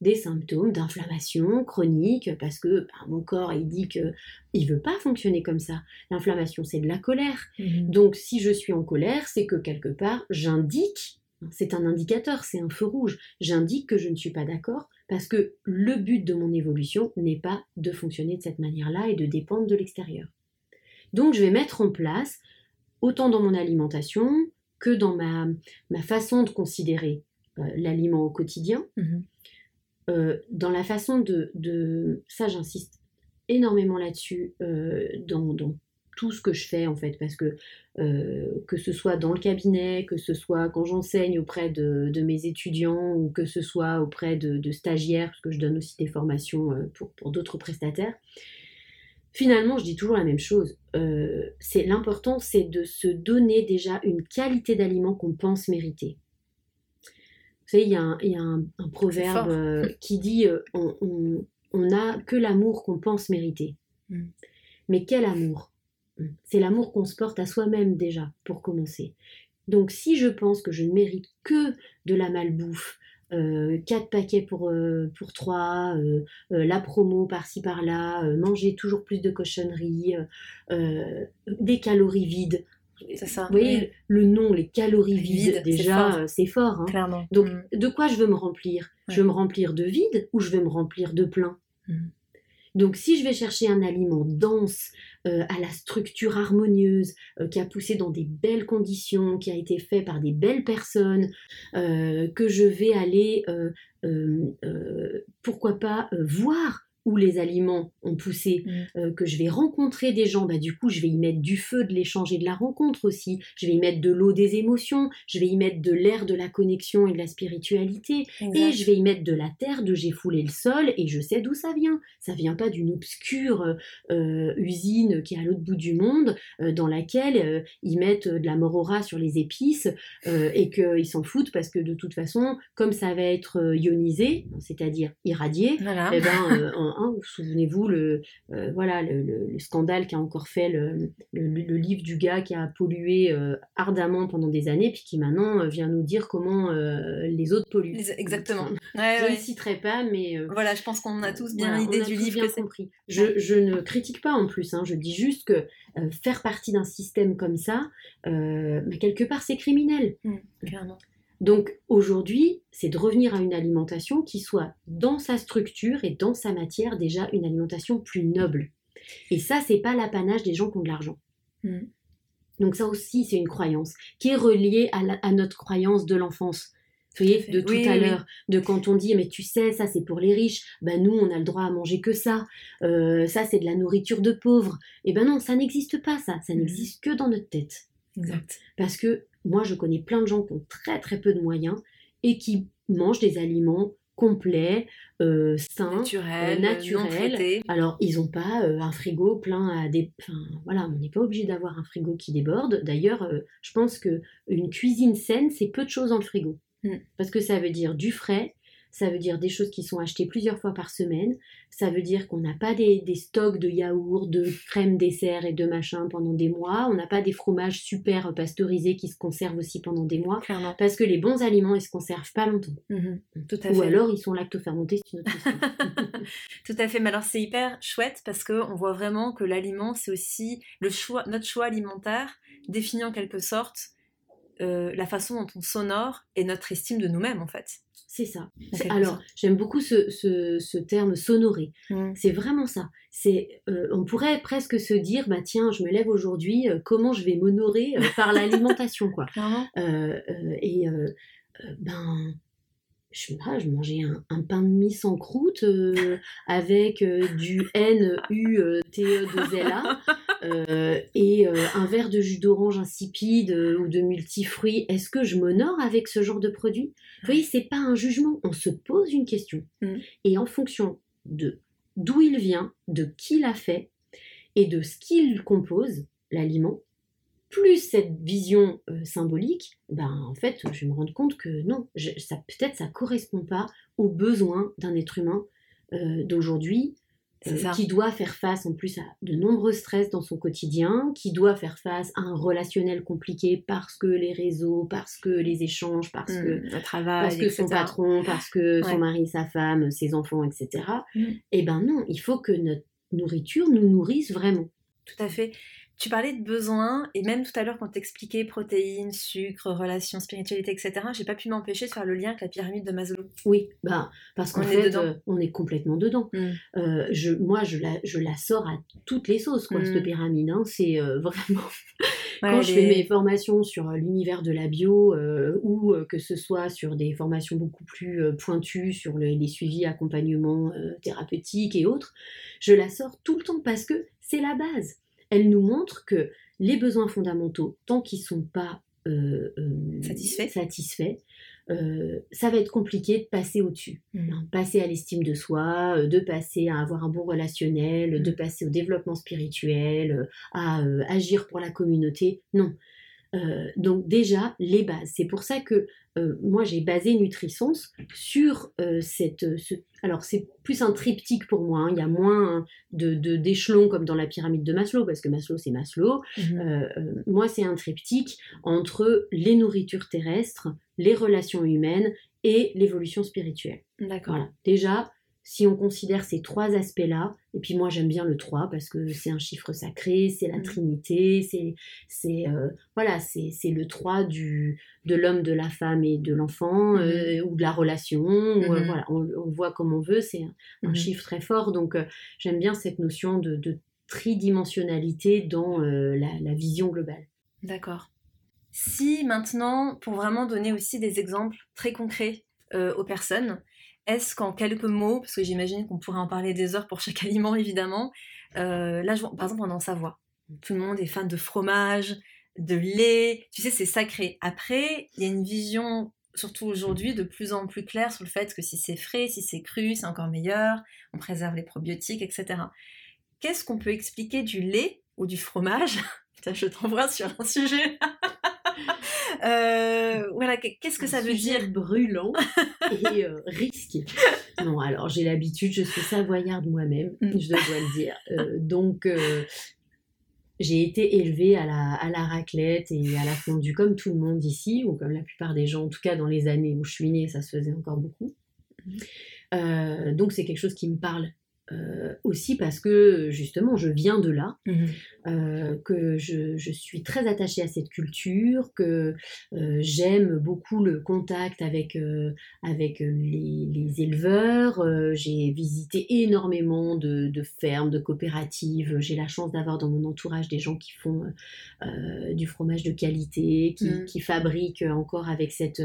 des symptômes d'inflammation chronique, parce que bah, mon corps, il dit qu'il ne veut pas fonctionner comme ça. L'inflammation, c'est de la colère. Mmh. Donc, si je suis en colère, c'est que quelque part, j'indique C'est un indicateur, c'est un feu rouge. J'indique que je ne suis pas d'accord parce que le but de mon évolution n'est pas de fonctionner de cette manière-là et de dépendre de l'extérieur. Donc je vais mettre en place, autant dans mon alimentation que dans ma, ma façon de considérer euh, l'aliment au quotidien, Mhm. euh, dans la façon de, de ça j'insiste énormément là-dessus euh, dans, dans tout ce que je fais en fait parce que euh, que ce soit dans le cabinet que ce soit quand j'enseigne auprès de, de mes étudiants ou que ce soit auprès de, de stagiaires parce que je donne aussi des formations euh, pour, pour d'autres prestataires finalement je dis toujours la même chose Euh, c'est l'important c'est de se donner déjà une qualité d'aliment qu'on pense mériter vous savez, il y a un, il y a un- un proverbe euh, qui dit on, on, on n'a que l'amour qu'on pense mériter. Mm. Mais quel amour? C'est l'amour qu'on se porte à soi-même déjà, pour commencer. Donc si je pense que je ne mérite que de la malbouffe, euh, quatre paquets pour, euh, pour trois, euh, euh, la promo par-ci par-là, manger toujours plus de cochonneries, des calories vides. C'est ça. Vous voyez, oui, le nom, les calories Vide, vides, déjà, c'est fort. hein. clairement. Donc, Mm. de quoi je veux me remplir? Je veux me remplir de vide ou je veux me remplir de plein? Mhm. Donc, si je vais chercher un aliment dense, euh, à la structure harmonieuse, euh, qui a poussé dans des belles conditions, qui a été fait par des belles personnes, euh, que je vais aller, pourquoi pas, voir où les aliments ont poussé, Mm. euh, que je vais rencontrer des gens, bah, du coup, je vais y mettre du feu, de l'échange et de la rencontre aussi. Je vais y mettre de l'eau des émotions, je vais y mettre de l'air de la connexion et de la spiritualité, et je vais y mettre de la terre, de j'ai foulé le sol, et je sais d'où ça vient. Ça vient pas d'une obscure euh, usine qui est à l'autre bout du monde, euh, dans laquelle ils mettent de la morora sur les épices, et qu'ils s'en foutent parce que de toute façon, comme ça va être ionisé, c'est-à-dire irradié, Voilà. eh ben, en- hein, souvenez-vous le, euh, voilà, le, le- le scandale qui a encore fait le, livre du gars qui a pollué euh, ardemment pendant des années, puis qui maintenant euh, vient nous dire comment euh, les autres polluent. Exactement. Ouais, Je ouais. ne citerai pas, mais Voilà, je pense qu'on a tous bien voilà, l'idée du livre bien que compris. Je, je ne critique pas en plus, hein, je dis juste que faire partie d'un système comme ça, bah, quelque part, c'est criminel. Mm, clairement. Donc aujourd'hui, c'est de revenir à une alimentation qui soit dans sa structure et dans sa matière déjà une alimentation plus noble. Et ça, c'est pas l'apanage des gens qui ont de l'argent. Mm. Donc ça aussi, c'est une croyance qui est reliée à, la- à notre croyance de l'enfance. Vous voyez, de tout Oui, à oui. l'heure, de quand on dit, mais tu sais, ça c'est pour les riches, ben nous on a le droit à manger que ça, Euh, ça c'est de la nourriture de pauvres. Et ben non, ça n'existe pas ça, ça Mhm. n'existe que dans notre tête. Exact. Parce que moi, je connais plein de gens qui ont très très peu de moyens et qui mangent des aliments complets, euh, sains. Euh, naturel. non traité. Alors, ils n'ont pas euh, un frigo plein à des... Enfin, voilà, on n'est pas obligé d'avoir un frigo qui déborde. D'ailleurs, euh, je pense que une cuisine saine, c'est peu de choses dans le frigo. Mm. Parce que ça veut dire du frais, ça veut dire des choses qui sont achetées plusieurs fois par semaine, ça veut dire qu'on n'a pas des, des stocks de yaourts, de crème dessert et de machin pendant des mois, on n'a pas des fromages super pasteurisés qui se conservent aussi pendant des mois, Clairement. parce que les bons aliments, ils se conservent pas longtemps. Mhm. Tout à Ou fait. alors, ils sont lactofermentés, c'est une autre question. Tout à fait, mais alors c'est hyper chouette parce qu'on voit vraiment que l'aliment, c'est aussi le choix, notre choix alimentaire définit en quelque sorte euh, la façon dont on s'honore et notre estime de nous-mêmes en fait. c'est ça. Alors, j'aime beaucoup ce, ce- ce terme s'honorer. sorte. C'est vraiment ça. C'est, euh, on pourrait presque se dire, bah tiens, je me lève aujourd'hui, euh, comment je vais m'honorer par l'alimentation, quoi. Et ben, je, sais pas, je mangeais un, un pain de mie sans croûte euh, avec euh, du N-U-T-E-2-L-A euh, et euh, un verre de jus d'orange insipide euh, ou de multifruits. Est-ce que je m'honore avec ce genre de produit? Vous voyez, c'est pas un jugement. On se pose une question Mm. et en fonction de d'où il vient, de qui l'a fait et de ce qu'il compose, l'aliment, plus cette vision symbolique, ben en fait, je vais me rendre compte que non, je- ça peut-être ça correspond pas aux besoins d'un être humain d'aujourd'hui, euh, qui doit faire face en plus à de nombreux stress dans son quotidien, qui doit faire face à un relationnel compliqué parce que les réseaux, parce que les échanges, parce que le travail, parce que son patron, parce que son mari, sa femme, ses enfants, etc. Mm. Eh ben non, il faut que notre nourriture nous nourrisse vraiment. Tout à fait. Tu parlais de besoins, et même tout à l'heure quand t'expliquais protéines, sucre, relations, spiritualité, etc., j'ai pas pu m'empêcher de faire le lien avec la pyramide de Maslow. Oui, bah, parce qu'en On est dedans. euh, on est complètement dedans. Mm. Euh, je, moi, je la, je la sors à toutes les sauces, quoi, Mm. cette pyramide. hein. C'est euh, vraiment. Ouais, Quand je les- fais mes formations sur l'univers de la bio, ou que ce soit sur des formations beaucoup plus pointues sur le- les suivis, accompagnements thérapeutiques et autres, je la sors tout le temps parce que c'est la base. Elle nous montre que les besoins fondamentaux, tant qu'ils sont pas euh, euh, Satisfaits. euh, ça va être compliqué de passer au-dessus. Mm. Hein, passer à l'estime de soi, de passer à avoir un bon relationnel, de Mm. passer au développement spirituel, à agir pour la communauté. Non. Donc déjà, les bases. C'est pour ça que euh, moi, j'ai basé Nutrisens sur euh, cette... ce- Alors, c'est plus un triptyque pour moi. hein. Il y a moins de de- d'échelons comme dans la pyramide de Maslow, parce que Maslow, c'est Maslow. Mhm. Euh, euh, moi, c'est un triptyque entre les nourritures terrestres, les relations humaines et l'évolution spirituelle. D'accord. Voilà. Déjà, si on considère ces trois aspects-là, et puis moi j'aime bien le 3 parce que c'est un chiffre sacré, c'est la Mhm. Trinité, c'est c'est euh, voilà, c'est le 3 du de l'homme, de la femme et de l'enfant euh, ou de la relation, ou, euh, Mhm. voilà, on, on voit comme on veut, c'est un, chiffre très fort. Donc j'aime bien cette notion de, de tridimensionnalité dans la, la vision globale. D'accord. Si maintenant, pour vraiment donner aussi des exemples très concrets euh, aux personnes, est-ce qu'en quelques mots, parce que j'imagine qu'on pourrait en parler des heures pour chaque aliment évidemment, euh, là par exemple on en Savoie, tout le monde est fan de fromage, de lait, tu sais c'est sacré. Après, il y a une vision surtout aujourd'hui de plus en plus claire sur le fait que si c'est frais, si c'est cru, c'est encore meilleur, on préserve les probiotiques, etc. Qu'est-ce qu'on peut expliquer du lait ou du fromage? Putain, je t'envoie sur un sujet. Euh, voilà, qu'est-ce que ça veut sujet dire? brûlant et euh, risqué. Non, alors j'ai l'habitude, je suis savoyarde moi-même, Mm. je dois le dire. Euh, donc j'ai été élevée à la, à la raclette et à la fondue comme tout le monde ici, ou comme la plupart des gens, en tout cas dans les années où je suis née, ça se faisait encore beaucoup. Euh, donc c'est quelque chose qui me parle. Euh, aussi parce que justement je viens de là, euh, que je, je suis très attachée à cette culture, que euh, j'aime beaucoup le contact avec, avec les, les éleveurs. J'ai visité énormément de, de fermes, de coopératives. J'ai la chance d'avoir dans mon entourage des gens qui font du fromage de qualité, qui, Mm. qui fabriquent encore avec cette,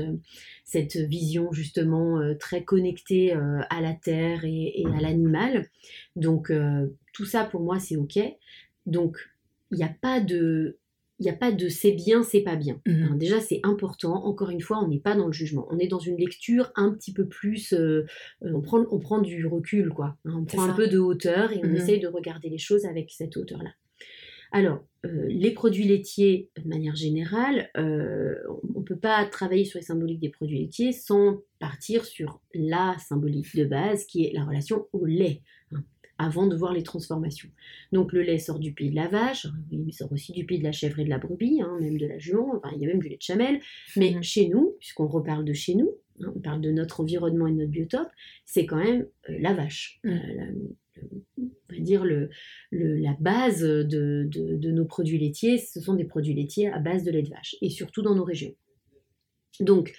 cette vision justement très connectée à la terre et, et à l'animal. Donc euh, tout ça pour moi c'est ok. Donc il n'y a pas de il n'y a pas de c'est bien, c'est pas bien. Mhm. Hein, déjà, c'est important. Encore une fois, on n'est pas dans le jugement. On est dans une lecture un petit peu plus. euh, euh, on, prend, on prend du recul, quoi. hein. on prend ça. un peu de hauteur et on Mhm. essaye de regarder les choses avec cette hauteur-là. Alors, euh, les produits laitiers, de manière générale, euh, on ne peut pas travailler sur les symboliques des produits laitiers sans partir sur la symbolique de base qui est la relation au lait, hein, avant de voir les transformations. Donc le lait sort du pied de la vache, il sort aussi du pied de la chèvre et de la brebis, hein, même de la jument, enfin, il y a même du lait de chamel, mais Mhm. chez nous, puisqu'on reparle de chez nous, hein, on parle de notre environnement et de notre biotope, c'est quand même euh, la vache. La- le- on va dire la base de, de- de nos produits laitiers, ce sont des produits laitiers à base de lait de vache, et surtout dans nos régions. Donc,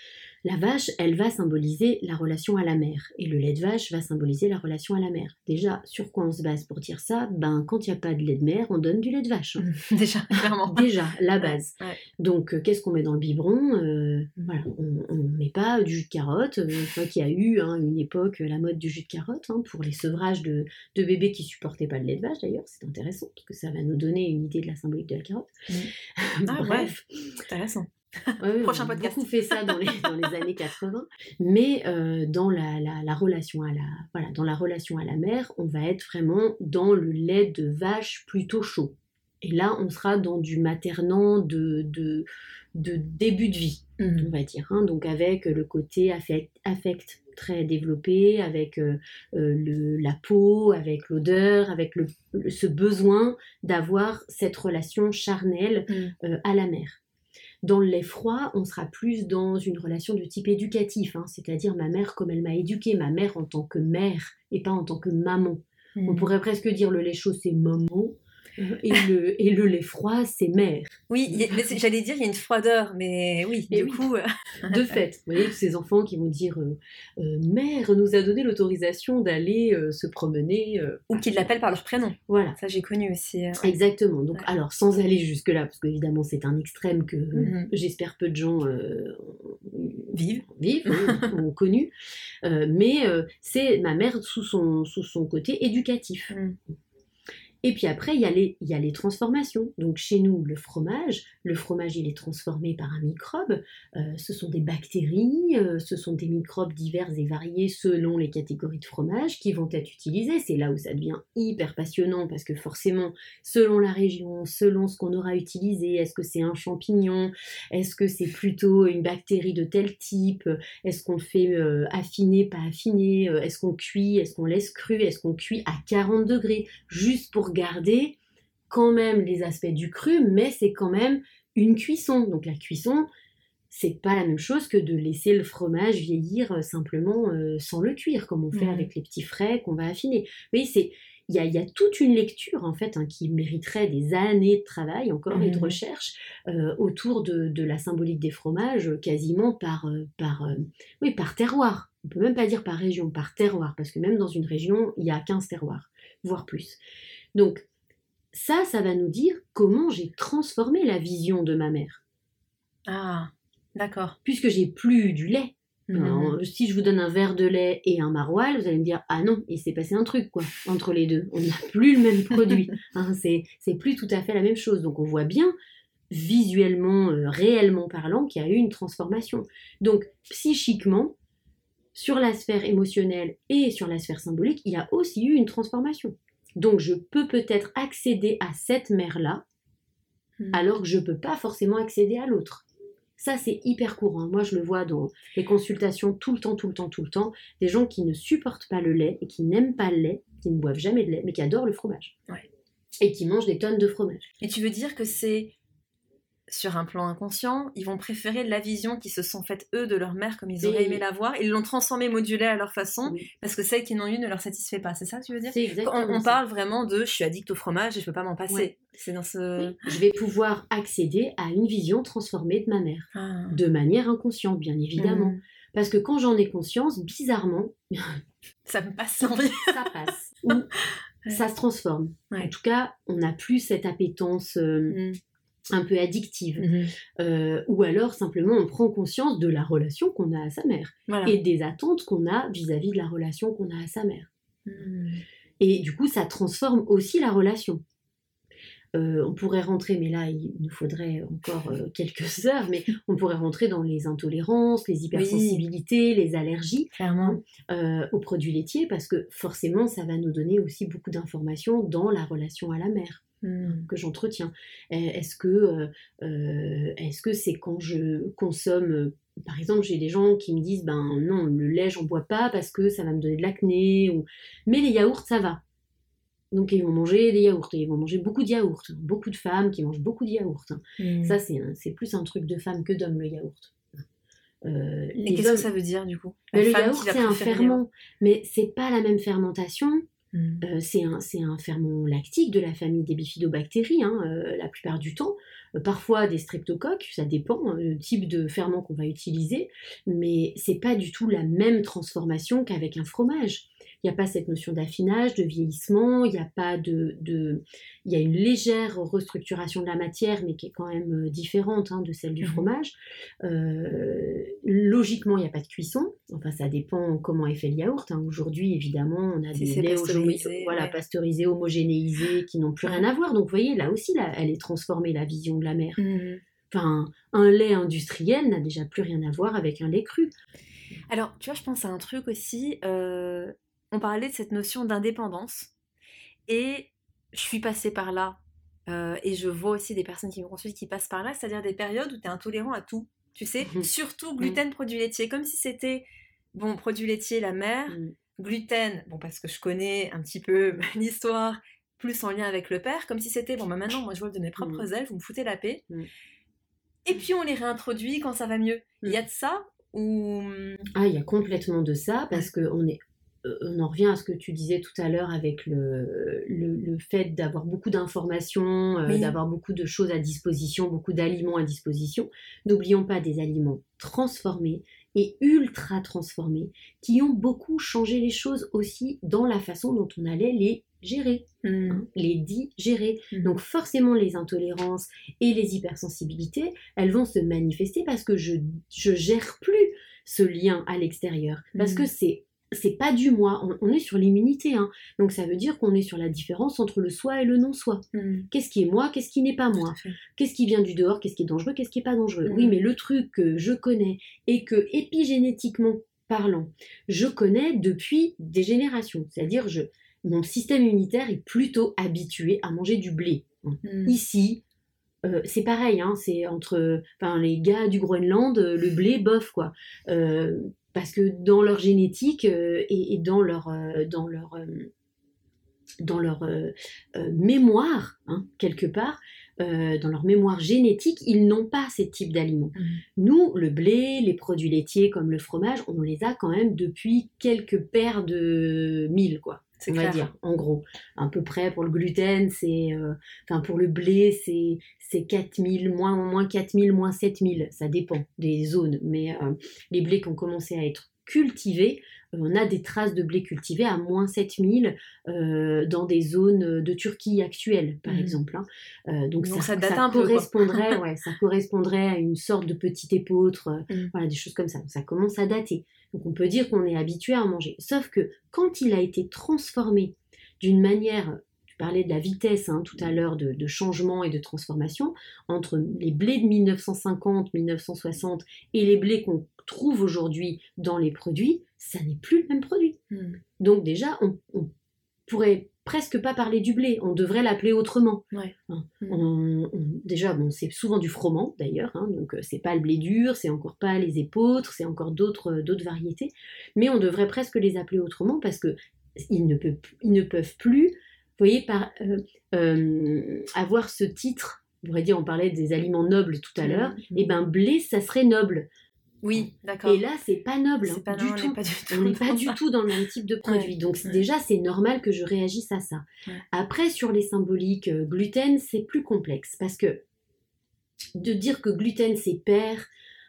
la vache, elle va symboliser la relation à la mère, et le lait de vache va symboliser la relation à la mère. Déjà, sur quoi on se base pour dire ça? Ben, quand il n'y a pas de lait de mère, on donne du lait de vache. hein. Déjà, clairement. Déjà, la base. Ouais. Donc, euh, qu'est-ce qu'on met dans le biberon? Euh, Voilà, on ne met pas du jus de carotte. Euh, Je crois qu'il y a eu hein, une époque euh, la mode du jus de carotte hein, pour les sevrages de, de bébés qui supportaient pas le lait de vache. D'ailleurs, c'est intéressant parce que ça va nous donner une idée de la symbolique de la carotte. Ah, Bref, Intéressant. Ouais, Prochain on podcast. beaucoup fait ça dans les, dans les années 80. Mais euh, dans la, la- la relation à la, voilà, dans la relation à la mère, on va être vraiment dans le lait de vache plutôt chaud. Et là, on sera dans du maternant de, de, de début de vie, on va dire. hein. donc avec le côté affect, affect très développé, avec euh, euh, le, la peau, avec l'odeur, avec le, ce besoin d'avoir cette relation charnelle Mm. euh, à la mère. Dans le lait froid, on sera plus dans une relation de type éducatif, hein, c'est-à-dire ma mère comme elle m'a éduquée, ma mère en tant que mère et pas en tant que maman. On Mm. pourrait presque dire le lait chaud c'est maman, et, le, et le lait froid, c'est mère. Oui, mais j'allais dire, il y a une froideur, mais oui, du coup. de fait, vous voyez, ces enfants qui vont dire Mère nous a donné l'autorisation d'aller se promener. Ou qu'ils l'appellent par leur prénom. Voilà. Ça, j'ai connu aussi. Exactement. Donc, alors, sans aller jusque-là, parce qu'évidemment, c'est un extrême que mhm. j'espère peu de gens vivent, vivent ont connu. mais c'est ma mère sous son, sous son côté éducatif. Mhm. Et puis après, il y, a les, y a les transformations. Donc chez nous, le fromage, le fromage, il est transformé par un microbe. Euh, ce sont des bactéries, euh, ce sont des microbes divers et variés selon les catégories de fromage qui vont être utilisés. C'est là où ça devient hyper passionnant parce que forcément, selon la région, selon ce qu'on aura utilisé, est-ce que c'est un champignon, est-ce que c'est plutôt une bactérie de tel type, est-ce qu'on fait euh, affiner, pas affiner, est-ce qu'on cuit, est-ce qu'on laisse cru, est-ce qu'on cuit à 40 degrés, juste pour garder quand même les aspects du cru, mais c'est quand même une cuisson. Donc la cuisson, c'est pas la même chose que de laisser le fromage vieillir euh, simplement euh, sans le cuire, comme on fait mmh. avec les petits frais qu'on va affiner. Oui, c'est il y, a, toute une lecture en fait hein, qui mériterait des années de travail encore et de mmh. recherche euh, autour de, la symbolique des fromages, quasiment par, par, oui, par terroir. On peut même pas dire par région, par terroir, parce que même dans une région, il y a 15 terroirs, voire plus. Donc ça, ça va nous dire comment j'ai transformé la vision de ma mère. Ah, d'accord. Puisque j'ai plus du lait. Mhm. si je vous donne un verre de lait et un maroilles, vous allez me dire ah non, il s'est passé un truc quoi entre les deux. On n'a plus le même produit. Hein, c'est plus tout à fait la même chose. Donc on voit bien visuellement, euh, réellement parlant, qu'il y a eu une transformation. Donc psychiquement, sur la sphère émotionnelle et sur la sphère symbolique, il y a aussi eu une transformation. Donc je peux peut-être accéder à cette mère-là, hmm. alors que je ne peux pas forcément accéder à l'autre. Ça, c'est hyper courant. Moi, je le vois dans les consultations tout le temps, tout le temps, tout le temps. Des gens qui ne supportent pas le lait et qui n'aiment pas le lait, qui ne boivent jamais de lait, mais qui adorent le fromage. Et qui mangent des tonnes de fromage. Et tu veux dire que c'est sur un plan inconscient, ils vont préférer la vision qui se sont faites eux de leur mère comme ils auraient aimé la voir. Ils l'ont transformée, modulée à leur façon parce que celle qui n'ont eu ne leur satisfait pas. C'est ça que tu veux dire? On, on, parle vraiment de je suis addict au fromage et je peux pas m'en passer. C'est dans ce. Je vais pouvoir accéder à une vision transformée de ma mère ah. de manière inconsciente, bien évidemment. Mmh. Parce que quand j'en ai conscience, bizarrement, ça me passe sans vie. ça passe. Ou ça se transforme. En tout cas, on n'a plus cette appétence. Euh, mmh un peu addictive, mhm. euh, ou alors simplement on prend conscience de la relation qu'on a à sa mère et des attentes qu'on a vis-à-vis de la relation qu'on a à sa mère. Mhm. Et du coup, ça transforme aussi la relation. Euh, on pourrait rentrer, mais là, il nous faudrait encore euh, quelques heures, mais on pourrait rentrer dans les intolérances, les hypersensibilités, les allergies aux produits laitiers, parce que forcément, ça va nous donner aussi beaucoup d'informations dans la relation à la mère. Hmm. que j'entretiens Est-ce que euh, euh, est-ce que c'est quand je consomme euh, par exemple, j'ai des gens qui me disent ben non, le lait j'en bois pas parce que ça va me donner de l'acné ou mais les yaourts ça va. Donc ils vont manger des yaourts, ils vont manger beaucoup de yaourts. Beaucoup de femmes qui mangent beaucoup de yaourts. Hmm. Ça c'est plus un truc de femme que d'homme le yaourt. Et qu'est-ce que ça veut dire du coup? Le yaourt c'est un ferment, mais c'est pas la même fermentation. Mm. Euh, c'est un, ferment lactique de la famille des bifidobactéries, hein, euh, la plupart du temps. Euh, parfois des streptocoques, ça dépend hein, du type de ferment qu'on va utiliser, mais c'est pas du tout la même transformation qu'avec un fromage. Il n'y a pas cette notion d'affinage, de vieillissement, il n'y a pas de, Il y a une légère restructuration de la matière, mais qui est quand même euh, différente hein, de celle du mmh fromage. Euh, logiquement, il n'y a pas de cuisson. Enfin, ça dépend comment est fait le yaourt. Hein. Aujourd'hui, évidemment, on a des laits pasteurisés, voilà, pasteurisés, homogénéisés, qui n'ont plus rien à voir. Donc, vous voyez, là aussi, là, elle est transformée, la vision de la mer. Mmh enfin, un lait industriel n'a déjà plus rien à voir avec un lait cru. Alors, tu vois, je pense à un truc aussi. Euh, on parlait de cette notion d'indépendance. Et je suis passée par là. Euh, et je vois aussi des personnes qui me consultent qui passent par là, c'est-à-dire des périodes où tu es intolérant à tout. Tu sais, mmh. surtout mmh. gluten, produits laitiers. Comme si c'était, bon, produits laitiers, la mère, mmh. gluten, bon, parce que je connais un petit peu l'histoire, plus en lien avec le père, comme si c'était, bon, bah maintenant, moi je vole de mes propres ailes, vous me foutez la paix. Et puis on les réintroduit quand ça va mieux. Il y a de ça ou... Ah, il y a complètement de ça, parce qu'on est on en revient à ce que tu disais tout à l'heure avec le, le, fait d'avoir beaucoup d'informations, euh, d'avoir beaucoup de choses à disposition, beaucoup d'aliments à disposition. N'oublions pas des aliments transformés et ultra transformés qui ont beaucoup changé les choses aussi dans la façon dont on allait les gérer, mmh. hein, les digérer. Mmh. Donc forcément les intolérances et les hypersensibilités, elles vont se manifester parce que je je gère plus ce lien à l'extérieur parce que mmh. c'est c'est pas du moi, on, est sur l'immunité. Hein. Donc ça veut dire qu'on est sur la différence entre le soi et le non-soi. Qu'est-ce qui est moi, qu'est-ce qui n'est pas moi? Qu'est-ce qui vient du dehors, qu'est-ce qui est dangereux, qu'est-ce qui est pas dangereux? Oui, mais le truc que je connais et que épigénétiquement parlant, je connais depuis des générations. C'est-à-dire, je, mon système immunitaire est plutôt habitué à manger du blé. Hein. Hmm. Ici, euh, c'est pareil, hein, c'est entre les gars du Groenland, euh, le blé, bof, quoi. Euh, parce que dans leur génétique et, dans leur, dans leur, dans leur mémoire, hein, quelque part, dans leur mémoire génétique, ils n'ont pas ces types d'aliments. Hmm. Nous, le blé, les produits laitiers comme le fromage, on les a quand même depuis quelques paires de mille, quoi on va dire, en gros. À peu près pour le gluten, c'est. Euh, enfin, pour le blé, c'est, c'est 4000, moins, moins 4000, moins 7000. Ça dépend des zones. Mais euh, les blés qui ont commencé à être cultivés, on a des traces de blé cultivé à moins 7000 dans des zones de Turquie actuelle, par mmh. exemple. Hein. donc, ça, correspondrait, ouais, ça correspondrait à une sorte de petit épeautre, mmh. voilà, des choses comme ça. Ça commence à dater. Donc on peut dire qu'on est habitué à manger. Sauf que quand il a été transformé d'une manière, tu parlais de la vitesse hein, tout à l'heure de, changement et de transformation, entre les blés de 1950, 1960 et les blés qu'on trouve aujourd'hui dans les produits, ça n'est plus le même produit. Hmm. Donc déjà, on, on pourrait presque pas parler du blé, on devrait l'appeler autrement. Hein. Mm. déjà, bon, c'est souvent du froment d'ailleurs, hein, donc euh, c'est pas le blé dur, c'est encore pas les épeautres, c'est encore d'autres euh, d'autres variétés, mais on devrait presque les appeler autrement parce que ils ne peuvent, ils ne peuvent plus, vous voyez, par, euh, avoir ce titre. On pourrait dire, on parlait des aliments nobles tout à mm. l'heure, et eh ben blé, ça serait noble. Oui, d'accord. Et là, c'est pas noble hein, pas, du tout. On n'est pas, du tout dans le même type de produit. Donc déjà, c'est normal que je réagisse à ça. Après, sur les symboliques euh, gluten, c'est plus complexe parce que de dire que gluten c'est père,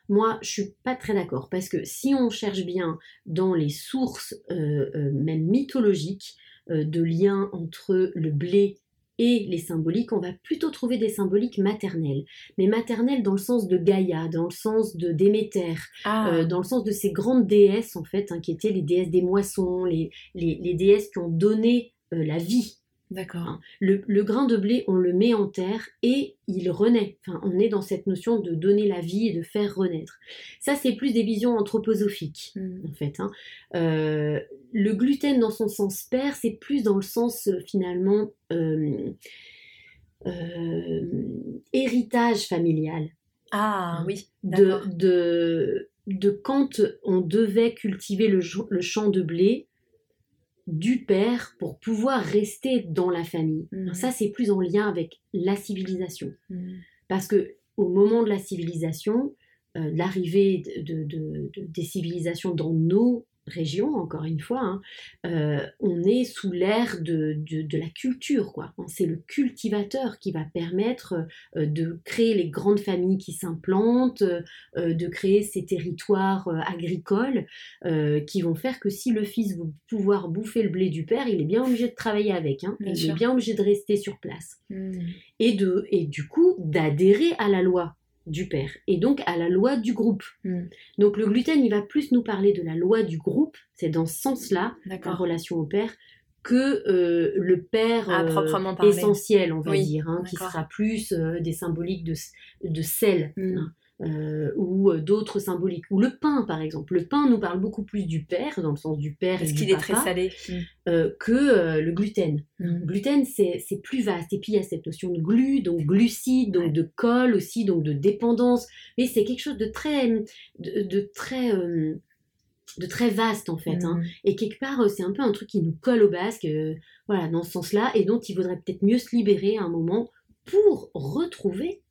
moi, je suis pas très d'accord parce que si on cherche bien dans les sources, euh, euh, même mythologiques, de liens entre le blé et les symboliques, on va plutôt trouver des symboliques maternelles. Mais maternelles dans le sens de Gaïa, dans le sens de Déméter, ah. euh, dans le sens de ces grandes déesses, en fait, hein, qui étaient les déesses des moissons, les, les, déesses qui ont donné euh, la vie D'accord. Hein, le, grain de blé, on le met en terre et il renaît. Enfin, on est dans cette notion de donner la vie et de faire renaître. Ça, c'est plus des visions anthroposophiques, hmm. en fait. Hein. Euh, le gluten, dans son sens père, c'est plus dans le sens, euh, finalement, euh, héritage familial. Ah hein, oui, de, de, de, quand on devait cultiver le, le champ de blé, du père pour pouvoir rester dans la famille. Mm. Ça, c'est plus en lien avec la civilisation. Mm. Parce que au moment de la civilisation, euh, l'arrivée de, des civilisations dans nos région, encore une fois, hein, euh, on est sous l'ère de, de, la culture. quoi. C'est le cultivateur qui va permettre euh, de créer les grandes familles qui s'implantent, euh, de créer ces territoires agricoles qui vont faire que si le fils veut pouvoir bouffer le blé du père, il est bien obligé de travailler avec, hein, il est bien obligé de rester sur place. Mmh. Et, de, et du coup, d'adhérer à la loi du père et donc à la loi du groupe. Hmm. Donc le gluten, il va plus nous parler de la loi du groupe, c'est dans ce sens-là, la relation au père, que euh, le père euh, essentiel, on va dire, hein, qui sera plus euh, des symboliques de, de sel. Hmm. Hein. Euh, ou euh, d'autres symboliques. Ou le pain, par exemple. Le pain nous parle beaucoup plus du père, dans le sens du père Parce qu'il est très salé. Mm. Euh, que le gluten. Mm. Gluten, c'est plus vaste. Et puis, il y a cette notion de glu, donc glucide, donc de colle aussi, donc de dépendance. Mais c'est quelque chose de très... de, très de très vaste en fait. Hein. Mm. Et quelque part, c'est un peu un truc qui nous colle au basque, voilà, dans ce sens-là, et dont il vaudrait peut-être mieux se libérer à un moment pour retrouver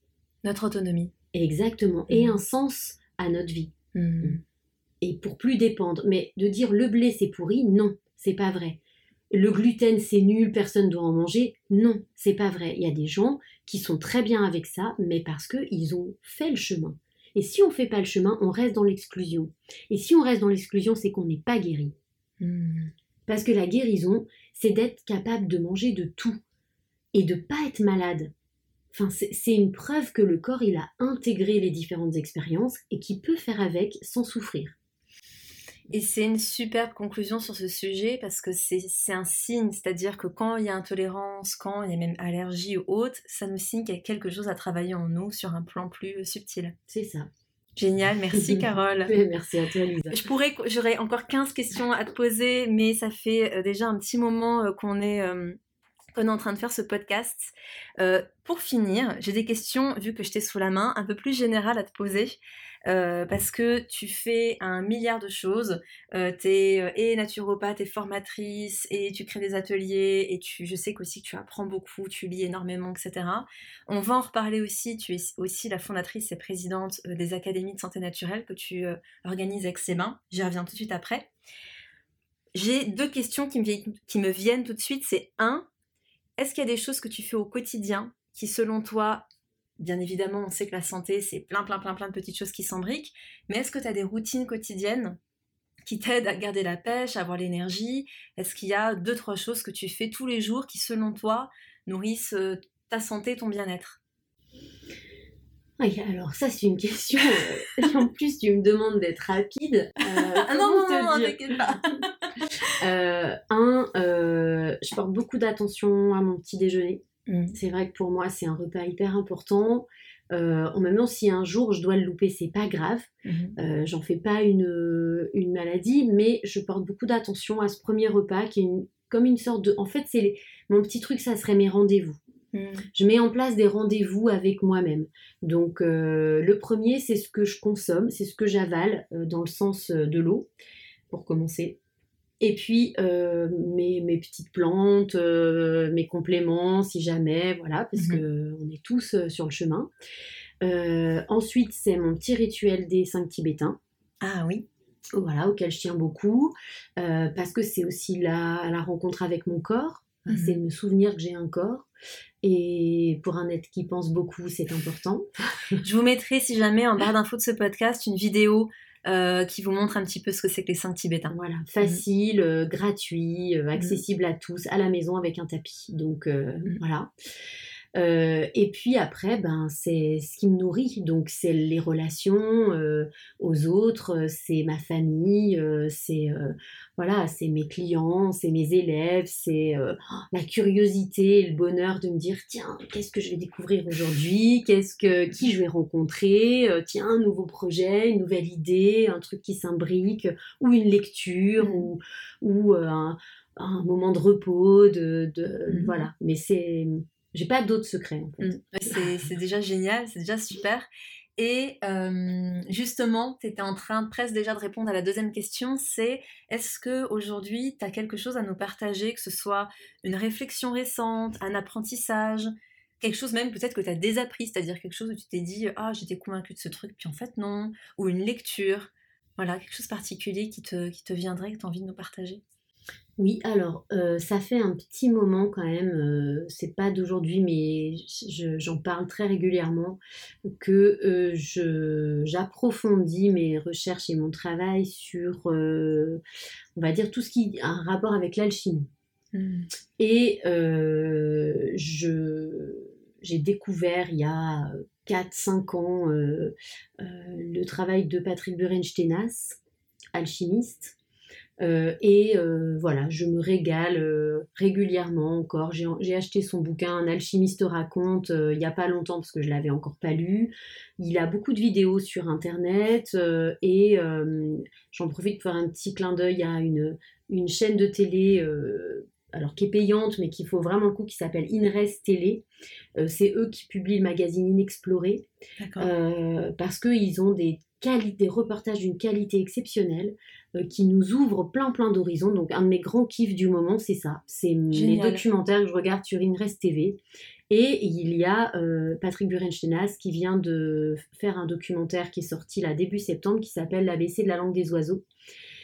notre autonomie. Exactement. Et mm. un sens à notre vie. Mm. Mm. et pour plus dépendre. Mais de dire le blé c'est pourri, non, c'est pas vrai. Le gluten c'est nul, personne doit en manger, non, c'est pas vrai. Il y a des gens qui sont très bien avec ça, mais parce qu'ils ont fait le chemin. Et si on fait pas le chemin, on reste dans l'exclusion. Et si on reste dans l'exclusion, c'est qu'on n'est pas guéri. Hmm. Parce que la guérison, c'est d'être capable de manger de tout et de pas être malade. Enfin, c'est une preuve que le corps, il a intégré les différentes expériences et qu'il peut faire avec sans souffrir. Et c'est une superbe conclusion sur ce sujet parce que c'est un signe, c'est-à-dire que quand il y a intolérance, quand il y a même allergie ou autre, ça nous signe qu'il y a quelque chose à travailler en nous sur un plan plus subtil. C'est ça. Génial, merci Carole. merci à toi Lisa. Je pourrais, j'aurais encore 15 questions à te poser, mais ça fait euh, déjà un petit moment euh, qu'on est, euh, qu'on est en train de faire ce podcast. pour finir, j'ai des questions, vu que je t'ai sous la main, un peu plus générales à te poser. Euh, parce que tu fais un milliard de choses. Euh, tu es euh, et naturopathe, et formatrice, et tu crées des ateliers, et tu, je sais qu'aussi tu apprends beaucoup, tu lis énormément, etc. On va en reparler aussi. Tu es aussi la fondatrice et présidente des académies de santé naturelle que tu organises avec Sébin. J'y reviens tout de suite après. J'ai deux questions qui me viennent tout de suite. C'est un, est-ce qu'il y a des choses que tu fais au quotidien qui, selon toi, Bien évidemment, on sait que la santé, c'est plein, plein, plein, plein de petites choses qui s'embriquent. Mais est-ce que tu as des routines quotidiennes qui t'aident à garder la pêche, à avoir l'énergie? Est-ce qu'il y a deux, trois choses que tu fais tous les jours qui, selon toi, nourrissent euh, ta santé, ton bien-être? Oui, alors ça c'est une question. Euh, en plus, tu me demandes d'être rapide. Euh, ah non, non, non, t'inquiète pas. un, je porte beaucoup d'attention à mon petit déjeuner. Mm. C'est vrai que pour moi, c'est un repas hyper important. Euh, en même temps, si un jour je dois le louper, c'est pas grave. Mm-hmm. Euh, j'en fais pas une, une, maladie, mais je porte beaucoup d'attention à ce premier repas qui est comme une sorte de. En fait, c'est mon petit truc, ça serait mes rendez-vous. Mm. Je mets en place des rendez-vous avec moi-même. Donc, euh, le premier, c'est ce que je consomme, c'est ce que j'avale dans le sens de l'eau, pour commencer. Et puis euh, mes, petites plantes, euh, mes compléments, si jamais, voilà, parce mhm. qu'on est tous euh, sur le chemin. ensuite, c'est mon petit rituel des cinq Tibétains. Ah oui. Voilà, auquel je tiens beaucoup, parce que c'est aussi la, la, rencontre avec mon corps. Mhm. C'est me souvenir que j'ai un corps. Et pour un être qui pense beaucoup, c'est important. je vous mettrai, si jamais, en barre d'infos de ce podcast, une vidéo euh, qui vous montre un petit peu ce que c'est que les cinq tibétains. Voilà, facile, euh, gratuit, euh, accessible à tous, à la maison avec un tapis. Donc mm. voilà. Euh, et puis après, ben, c'est ce qui me nourrit. Donc, c'est les relations euh, aux autres, euh, c'est ma famille, c'est voilà, c'est mes clients, c'est mes élèves, c'est la curiosité, le bonheur de me dire tiens, qu'est-ce que je vais découvrir aujourd'hui? Qu'est-ce que qui je vais rencontrer? Tiens, un nouveau projet, une nouvelle idée, un truc qui s'imbrique, ou une lecture, mmh. ou, ou un, un, moment de repos, de, de mmh. voilà. Mais c'est j'ai pas d'autres secrets en fait. Mmh. C'est déjà génial, c'est déjà super. Et euh, justement, tu étais en train presque déjà de répondre à la deuxième question, c'est est-ce que aujourd'hui tu as quelque chose à nous partager, que ce soit une réflexion récente, un apprentissage, quelque chose même peut-être que tu as désappris, c'est-à-dire quelque chose où tu t'es dit ah j'étais convaincu de ce truc puis en fait non, ou une lecture, voilà quelque chose de particulier qui te, qui te viendrait que tu as envie de nous partager. Oui, alors euh, ça fait un petit moment quand même, euh, c'est pas d'aujourd'hui, mais j'en parle très régulièrement, que euh, j'approfondis mes recherches et mon travail sur, on va dire, tout ce qui a un rapport avec l'alchimie. Mmh. Et j'ai découvert il y a 4-5 ans le travail de Patrick Burenstenas, alchimiste, euh, et euh, voilà, je me régale euh, régulièrement encore. J'ai acheté son bouquin Un alchimiste raconte il n'y a pas longtemps parce que je l'avais encore pas lu. Il a beaucoup de vidéos sur internet et j'en profite pour faire un petit clin d'œil à une, une chaîne de télé alors qui est payante, mais qu'il faut vraiment le coup, qui s'appelle Inres Télé. c'est eux qui publient le magazine Inexploré, parce qu'ils ont des des reportages d'une qualité exceptionnelle qui nous ouvrent plein plein d'horizons. Donc un de mes grands kiffs du moment, c'est ça. C'est les documentaires que je regarde sur Inrest TV. Et il y a euh, Patrick Burenstenas qui vient de faire un documentaire qui est sorti là début septembre qui s'appelle L'ABC de la langue des oiseaux.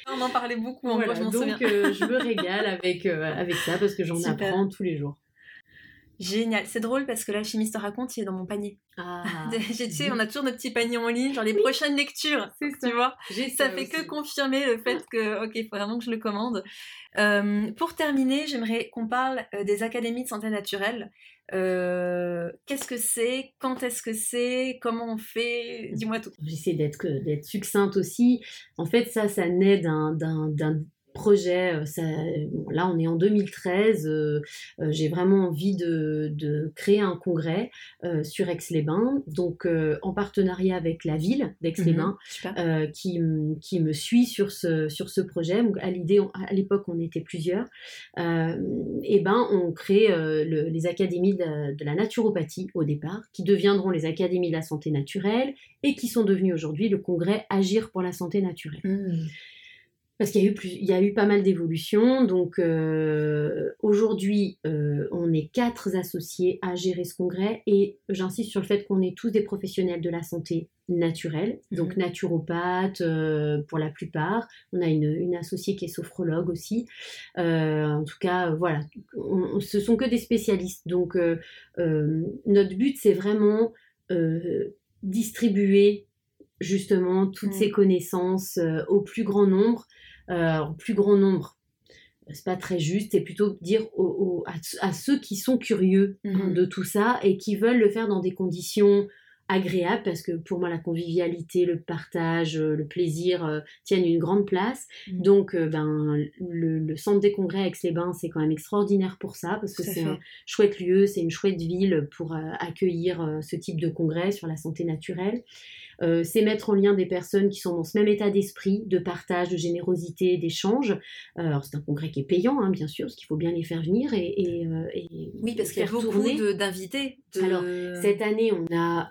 On en parlait beaucoup, en je Donc je me régale avec, avec ça parce que j'en apprends tous les jours. Génial, c'est drôle parce que là, Chimiste te raconte, il est dans mon panier. Ah. tu sais, on a toujours notre petit panier en ligne, genre les prochaines lectures, tu vois. Ça, fait que confirmer le fait que, ok, il faut vraiment que je le commande. Euh, pour terminer, j'aimerais qu'on parle euh, des académies de santé naturelle. Euh, qu'est-ce que c'est? Quand est-ce que c'est? Comment on fait? Dis-moi tout. J'essaie d'être succincte aussi. En fait, ça, ça naît d'un projet. Euh, là, on est en 2013. Euh, euh, j'ai vraiment envie de, créer un congrès sur Aix-les-Bains, donc en partenariat avec la ville d'Aix-les-Bains, mhm, qui, qui, me suit sur ce, sur ce projet. Donc, à l'idée, à l'époque, on était plusieurs. et ben, on crée les académies de, la naturopathie au départ, qui deviendront les académies de la santé naturelle et qui sont devenues aujourd'hui le congrès Agir pour la santé naturelle. Mmh parce qu'il y a eu il y a eu pas mal d'évolutions. Donc euh, aujourd'hui, euh, on est quatre associés à gérer ce congrès et j'insiste sur le fait qu'on est tous des professionnels de la santé naturelle, donc mhm. naturopathes euh, pour la plupart. On a une, une, associée qui est sophrologue aussi. en tout cas, voilà, on, ce sont que des spécialistes. Donc notre but, c'est vraiment distribuer justement toutes mm. ces connaissances au plus grand nombre en plus grand nombre. C'est pas très juste, c'est plutôt dire à, ceux qui sont curieux mhm. de tout ça et qui veulent le faire dans des conditions agréables parce que pour moi la convivialité, le partage, euh, le plaisir euh, tiennent une grande place. Mhm. Donc ben le, centre des congrès avec les bains c'est quand même extraordinaire pour ça parce que c'est un chouette lieu, c'est une chouette ville pour accueillir ce type de congrès sur la santé naturelle. Euh, c'est mettre en lien des personnes qui sont dans ce même état d'esprit, de partage, de générosité, d'échange. Euh, alors c'est un congrès qui est payant, hein, bien sûr, parce qu'il faut bien les faire venir et, euh, oui, parce qu'il y a beaucoup d'invités. Alors cette année, on a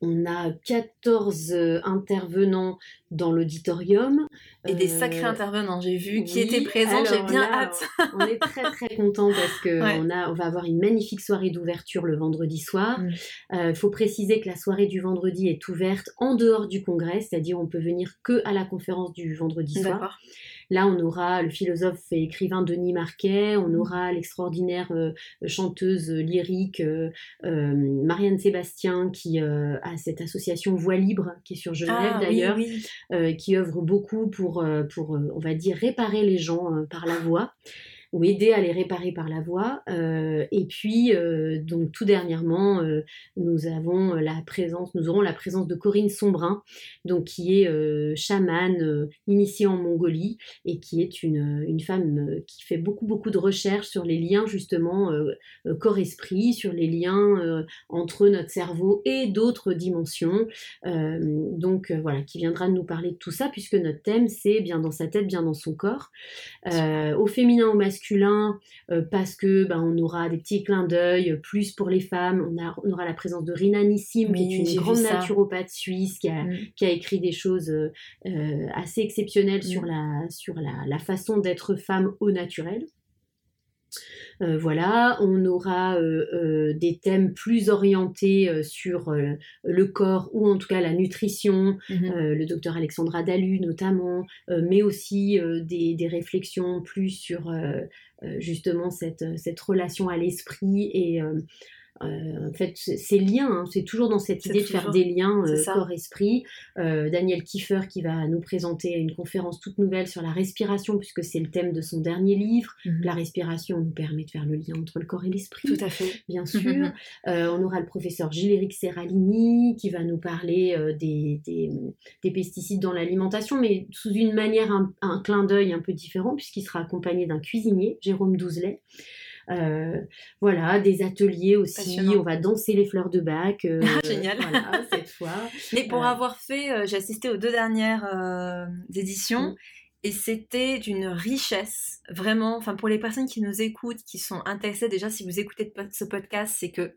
on a 14 intervenants dans l'auditorium. Et des sacrés euh, intervenants, j'ai vu, qui étaient présents, j'ai bien hâte. on est très très content parce que on, a, on va avoir une magnifique soirée d'ouverture le vendredi soir. Il mm. euh, faut préciser que la soirée du vendredi est ouverte en dehors du congrès, c'est-à-dire on peut venir que à la conférence du vendredi soir. Là, on aura le philosophe et écrivain Denis Marquet, on mm. aura l'extraordinaire euh, chanteuse lyrique Marianne Sébastien qui a cette association Voix Libre qui est sur Genève ah d'ailleurs. Euh, qui œuvre beaucoup pour, euh, pour, euh, on va dire, réparer les gens par la voix ou aider à les réparer par la voix. Euh, et puis, euh, donc tout dernièrement, euh, nous avons la présence, nous aurons la présence de Corinne Sombrin, donc qui est chamane initiée en Mongolie et qui est une, une femme qui fait beaucoup beaucoup de recherches sur les liens justement corps-esprit, sur les liens entre notre cerveau et d'autres dimensions. donc voilà, qui viendra nous parler de tout ça puisque notre thème c'est bien dans sa tête, bien dans son corps, au féminin, au masculin euh, parce que ben, on aura des petits clins d'œil plus pour les femmes. On, aura la présence de Rina Nissim, qui est une grande naturopathe suisse qui a, mm. qui a, écrit des choses euh, euh, assez exceptionnelles sur, mm. la, sur la, la façon d'être femme au naturel. Euh, voilà, on aura euh, euh, des thèmes plus orientés sur le corps ou en tout cas la nutrition, mhm. le docteur Alexandra Dalu notamment, mais aussi des, réflexions plus sur justement cette, cette relation à l'esprit et en fait, ces liens, hein, c'est toujours dans cette idée de faire des liens euh, corps-esprit. Euh, Daniel Kiefer qui va nous présenter une conférence toute nouvelle sur la respiration, puisque c'est le thème de son dernier livre. Mhm. La respiration nous permet de faire le lien entre le corps et l'esprit. Tout à fait. Bien sûr. on aura le professeur Gilles-Éric Serralini qui va nous parler des, des, pesticides dans l'alimentation, mais sous une manière, un, un clin d'œil un peu différent, puisqu'il sera accompagné d'un cuisinier, Jérôme Douzelet. Euh, voilà, des ateliers aussi. On va danser les fleurs de bac. Euh, Génial. cette fois. Mais pour euh, avoir fait, j'ai assisté aux deux dernières éditions. Mm. Et c'était d'une richesse, vraiment. Enfin, pour les personnes qui nous écoutent, qui sont intéressées, déjà, si vous écoutez ce podcast, c'est que,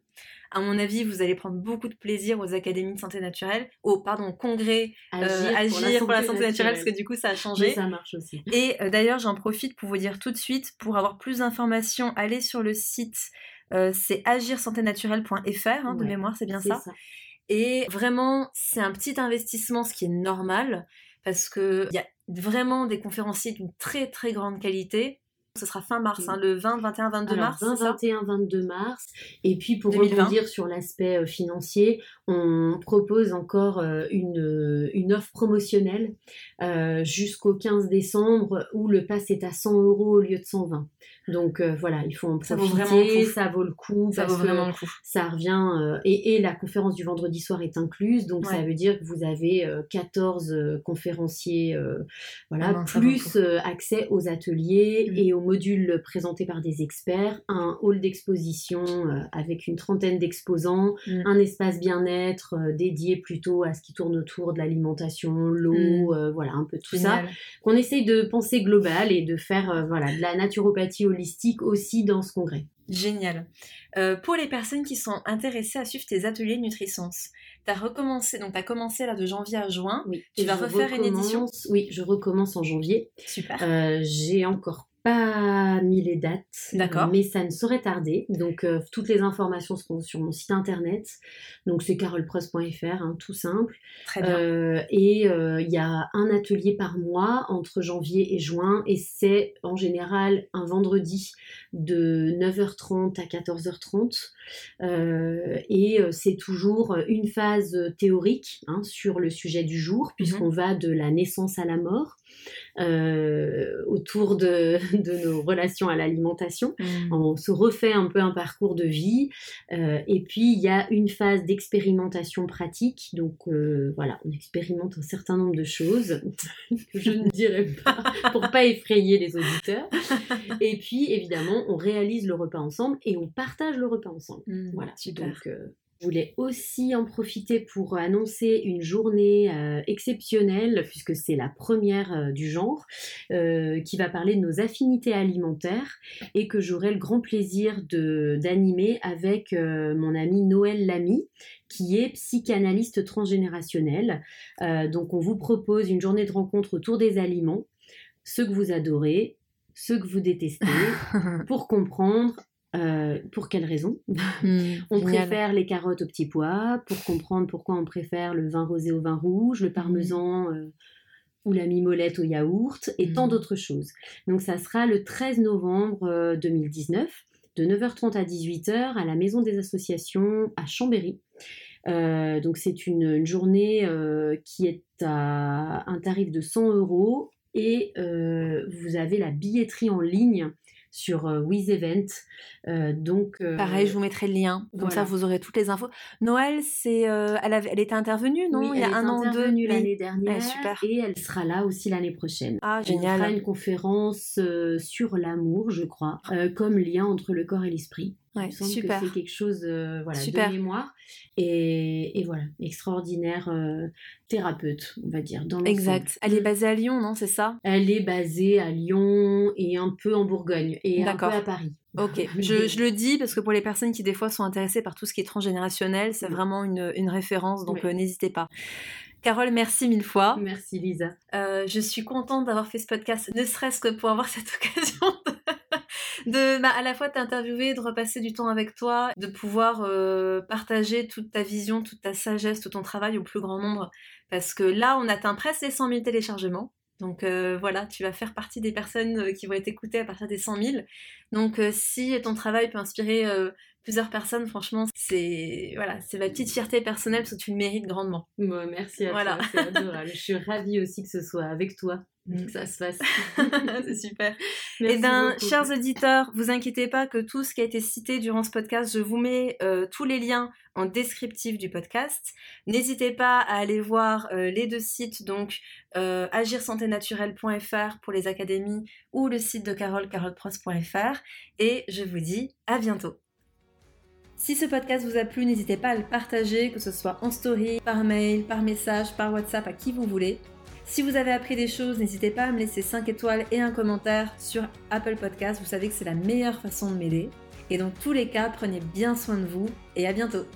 à mon avis, vous allez prendre beaucoup de plaisir aux académies de santé naturelle, au, pardon, congrès Agir, pour, la santé, naturelle, parce que du coup, ça a changé. ça marche aussi. Et euh, d'ailleurs, j'en profite pour vous dire tout de suite, pour avoir plus d'informations, allez sur le site, euh, c'est agirsanténaturelle.fr, hein, de mémoire, c'est bien ça. Et vraiment, c'est un petit investissement, ce qui est normal, parce qu'il y a vraiment des conférenciers d'une très très grande qualité. Ce sera fin mars, hein, le 20, 21, 22 mars. 20, 21, 22 mars. Et puis pour rebondir sur l'aspect euh, financier, on propose encore euh, une, euh, une offre promotionnelle jusqu'au 15 décembre où le pass est à 100 euros au lieu de 120. Donc voilà, il faut en profiter, ça vaut, le coup. Ça vaut vraiment le coup. Ça revient, et, et, la conférence du vendredi soir est incluse, donc ça veut dire que vous avez 14 conférenciers, voilà, ah plus accès aux ateliers mmh. et aux modules présentés par des experts, un hall d'exposition euh, avec une trentaine d'exposants, mm. un espace bien-être euh, dédié plutôt à ce qui tourne autour de l'alimentation, l'eau, mm. euh, voilà, un peu tout ça. Qu'on essaye de penser global et de faire voilà, de la naturopathie holistique aussi dans ce congrès. Génial. pour les personnes qui sont intéressées à suivre tes ateliers Nutrisens, tu as recommencé, donc tu as commencé là de janvier à juin. Oui, tu vas refaire une édition Oui, je recommence en janvier. Super. J'ai encore pas mis les dates, D'accord. mais ça ne saurait tarder. Donc euh, toutes les informations seront sur mon site internet. Donc c'est carolpress.fr, hein, tout simple. Très bien. Euh, et euh, il y a un atelier par mois entre janvier et juin, et c'est en général un vendredi de 9h30 à 14h30. et c'est toujours une phase théorique hein, sur le sujet du jour, mhm. puisqu'on va de la naissance à la mort. Euh, autour de, nos relations à l'alimentation. Mm. On se refait un peu un parcours de vie. Euh, et puis, il y a une phase d'expérimentation pratique. Donc, euh, voilà, on expérimente un certain nombre de choses que je ne dirais pas pour pas effrayer les auditeurs. Et puis, évidemment, on réalise le repas ensemble et on partage le repas ensemble. Mm, voilà, super. donc je voulais aussi en profiter pour annoncer une journée euh, exceptionnelle, puisque c'est la première euh, du genre, euh, qui va parler de nos affinités alimentaires et que j'aurai le grand plaisir d'animer avec mon ami Noël Lamy, qui est psychanalyste transgénérationnel. donc on vous propose une journée de rencontre autour des aliments, ceux que vous adorez, ceux que vous détestez, pour comprendre euh, pour quelles raisons hmm, On préfère les carottes aux petits pois, pour comprendre pourquoi on préfère le vin rosé au vin rouge, le parmesan hmm. euh, ou la mimolette au yaourt, et tant hmm. d'autres choses. Donc ça sera le 13 novembre 2019, euh, de 9h30 à 18h, à la Maison des Associations à Chambéry. donc c'est une, journée qui est à un tarif de 100 euros et vous avez la billetterie en ligne sur euh, WizEvent. Euh, donc euh, pareil, je vous mettrai le lien. Comme ça, vous aurez toutes les infos. Noël, c'est, elle, avait, elle était intervenue, non? Il y a un an deux. l'année dernière. super. Et elle sera là aussi l'année prochaine. Ah génial. Elle fera une conférence sur l'amour, je crois, comme lien entre le corps et l'esprit. Ouais, super. c'est quelque chose euh, voilà, de mémoire. Et, et voilà, extraordinaire euh, thérapeute, on va dire. Dans exact. Elle est basée à Lyon, non C'est ça? Elle est basée à Lyon et un peu en Bourgogne et un peu à Paris. Ok, je, je, le dis parce que pour les personnes qui des fois sont intéressées par tout ce qui est transgénérationnel, c'est vraiment une, une, référence, donc euh, n'hésitez pas. Carole, merci mille fois. Merci Lisa. je suis contente d'avoir fait ce podcast, ne serait-ce que pour avoir cette occasion de bah, à la fois t'interviewer, de repasser du temps avec toi, de pouvoir euh, partager toute ta vision, toute ta sagesse, tout ton travail au plus grand nombre. Parce que là, on atteint presque les 100 000 téléchargements. Donc euh, voilà, tu vas faire partie des personnes euh, qui vont être écoutées à partir des 100 000. Donc si ton travail peut inspirer plusieurs personnes, franchement, c'est voilà, c'est ma petite fierté personnelle parce que tu le mérites grandement. merci à toi, c'est adorable. Je suis ravie aussi que ce soit avec toi que ça se fasse. c'est super. et bien, chers auditeurs, vous inquiétez pas que tout ce qui a été cité durant ce podcast, je vous mets euh, tous les liens en descriptif du podcast. N'hésitez pas à aller voir euh, les deux sites, donc euh, agirsanténaturelle.fr pour les académies ou le site de Carole, carolpros.fr. Et je vous dis à bientôt. Si ce podcast vous a plu, n'hésitez pas à le partager, que ce soit en story, par mail, par message, par WhatsApp, à qui vous voulez. Si vous avez appris des choses, n'hésitez pas à me laisser 5 étoiles et un commentaire sur Apple Podcast. Vous savez que c'est la meilleure façon de m'aider. Et dans tous les cas, prenez bien soin de vous et à bientôt.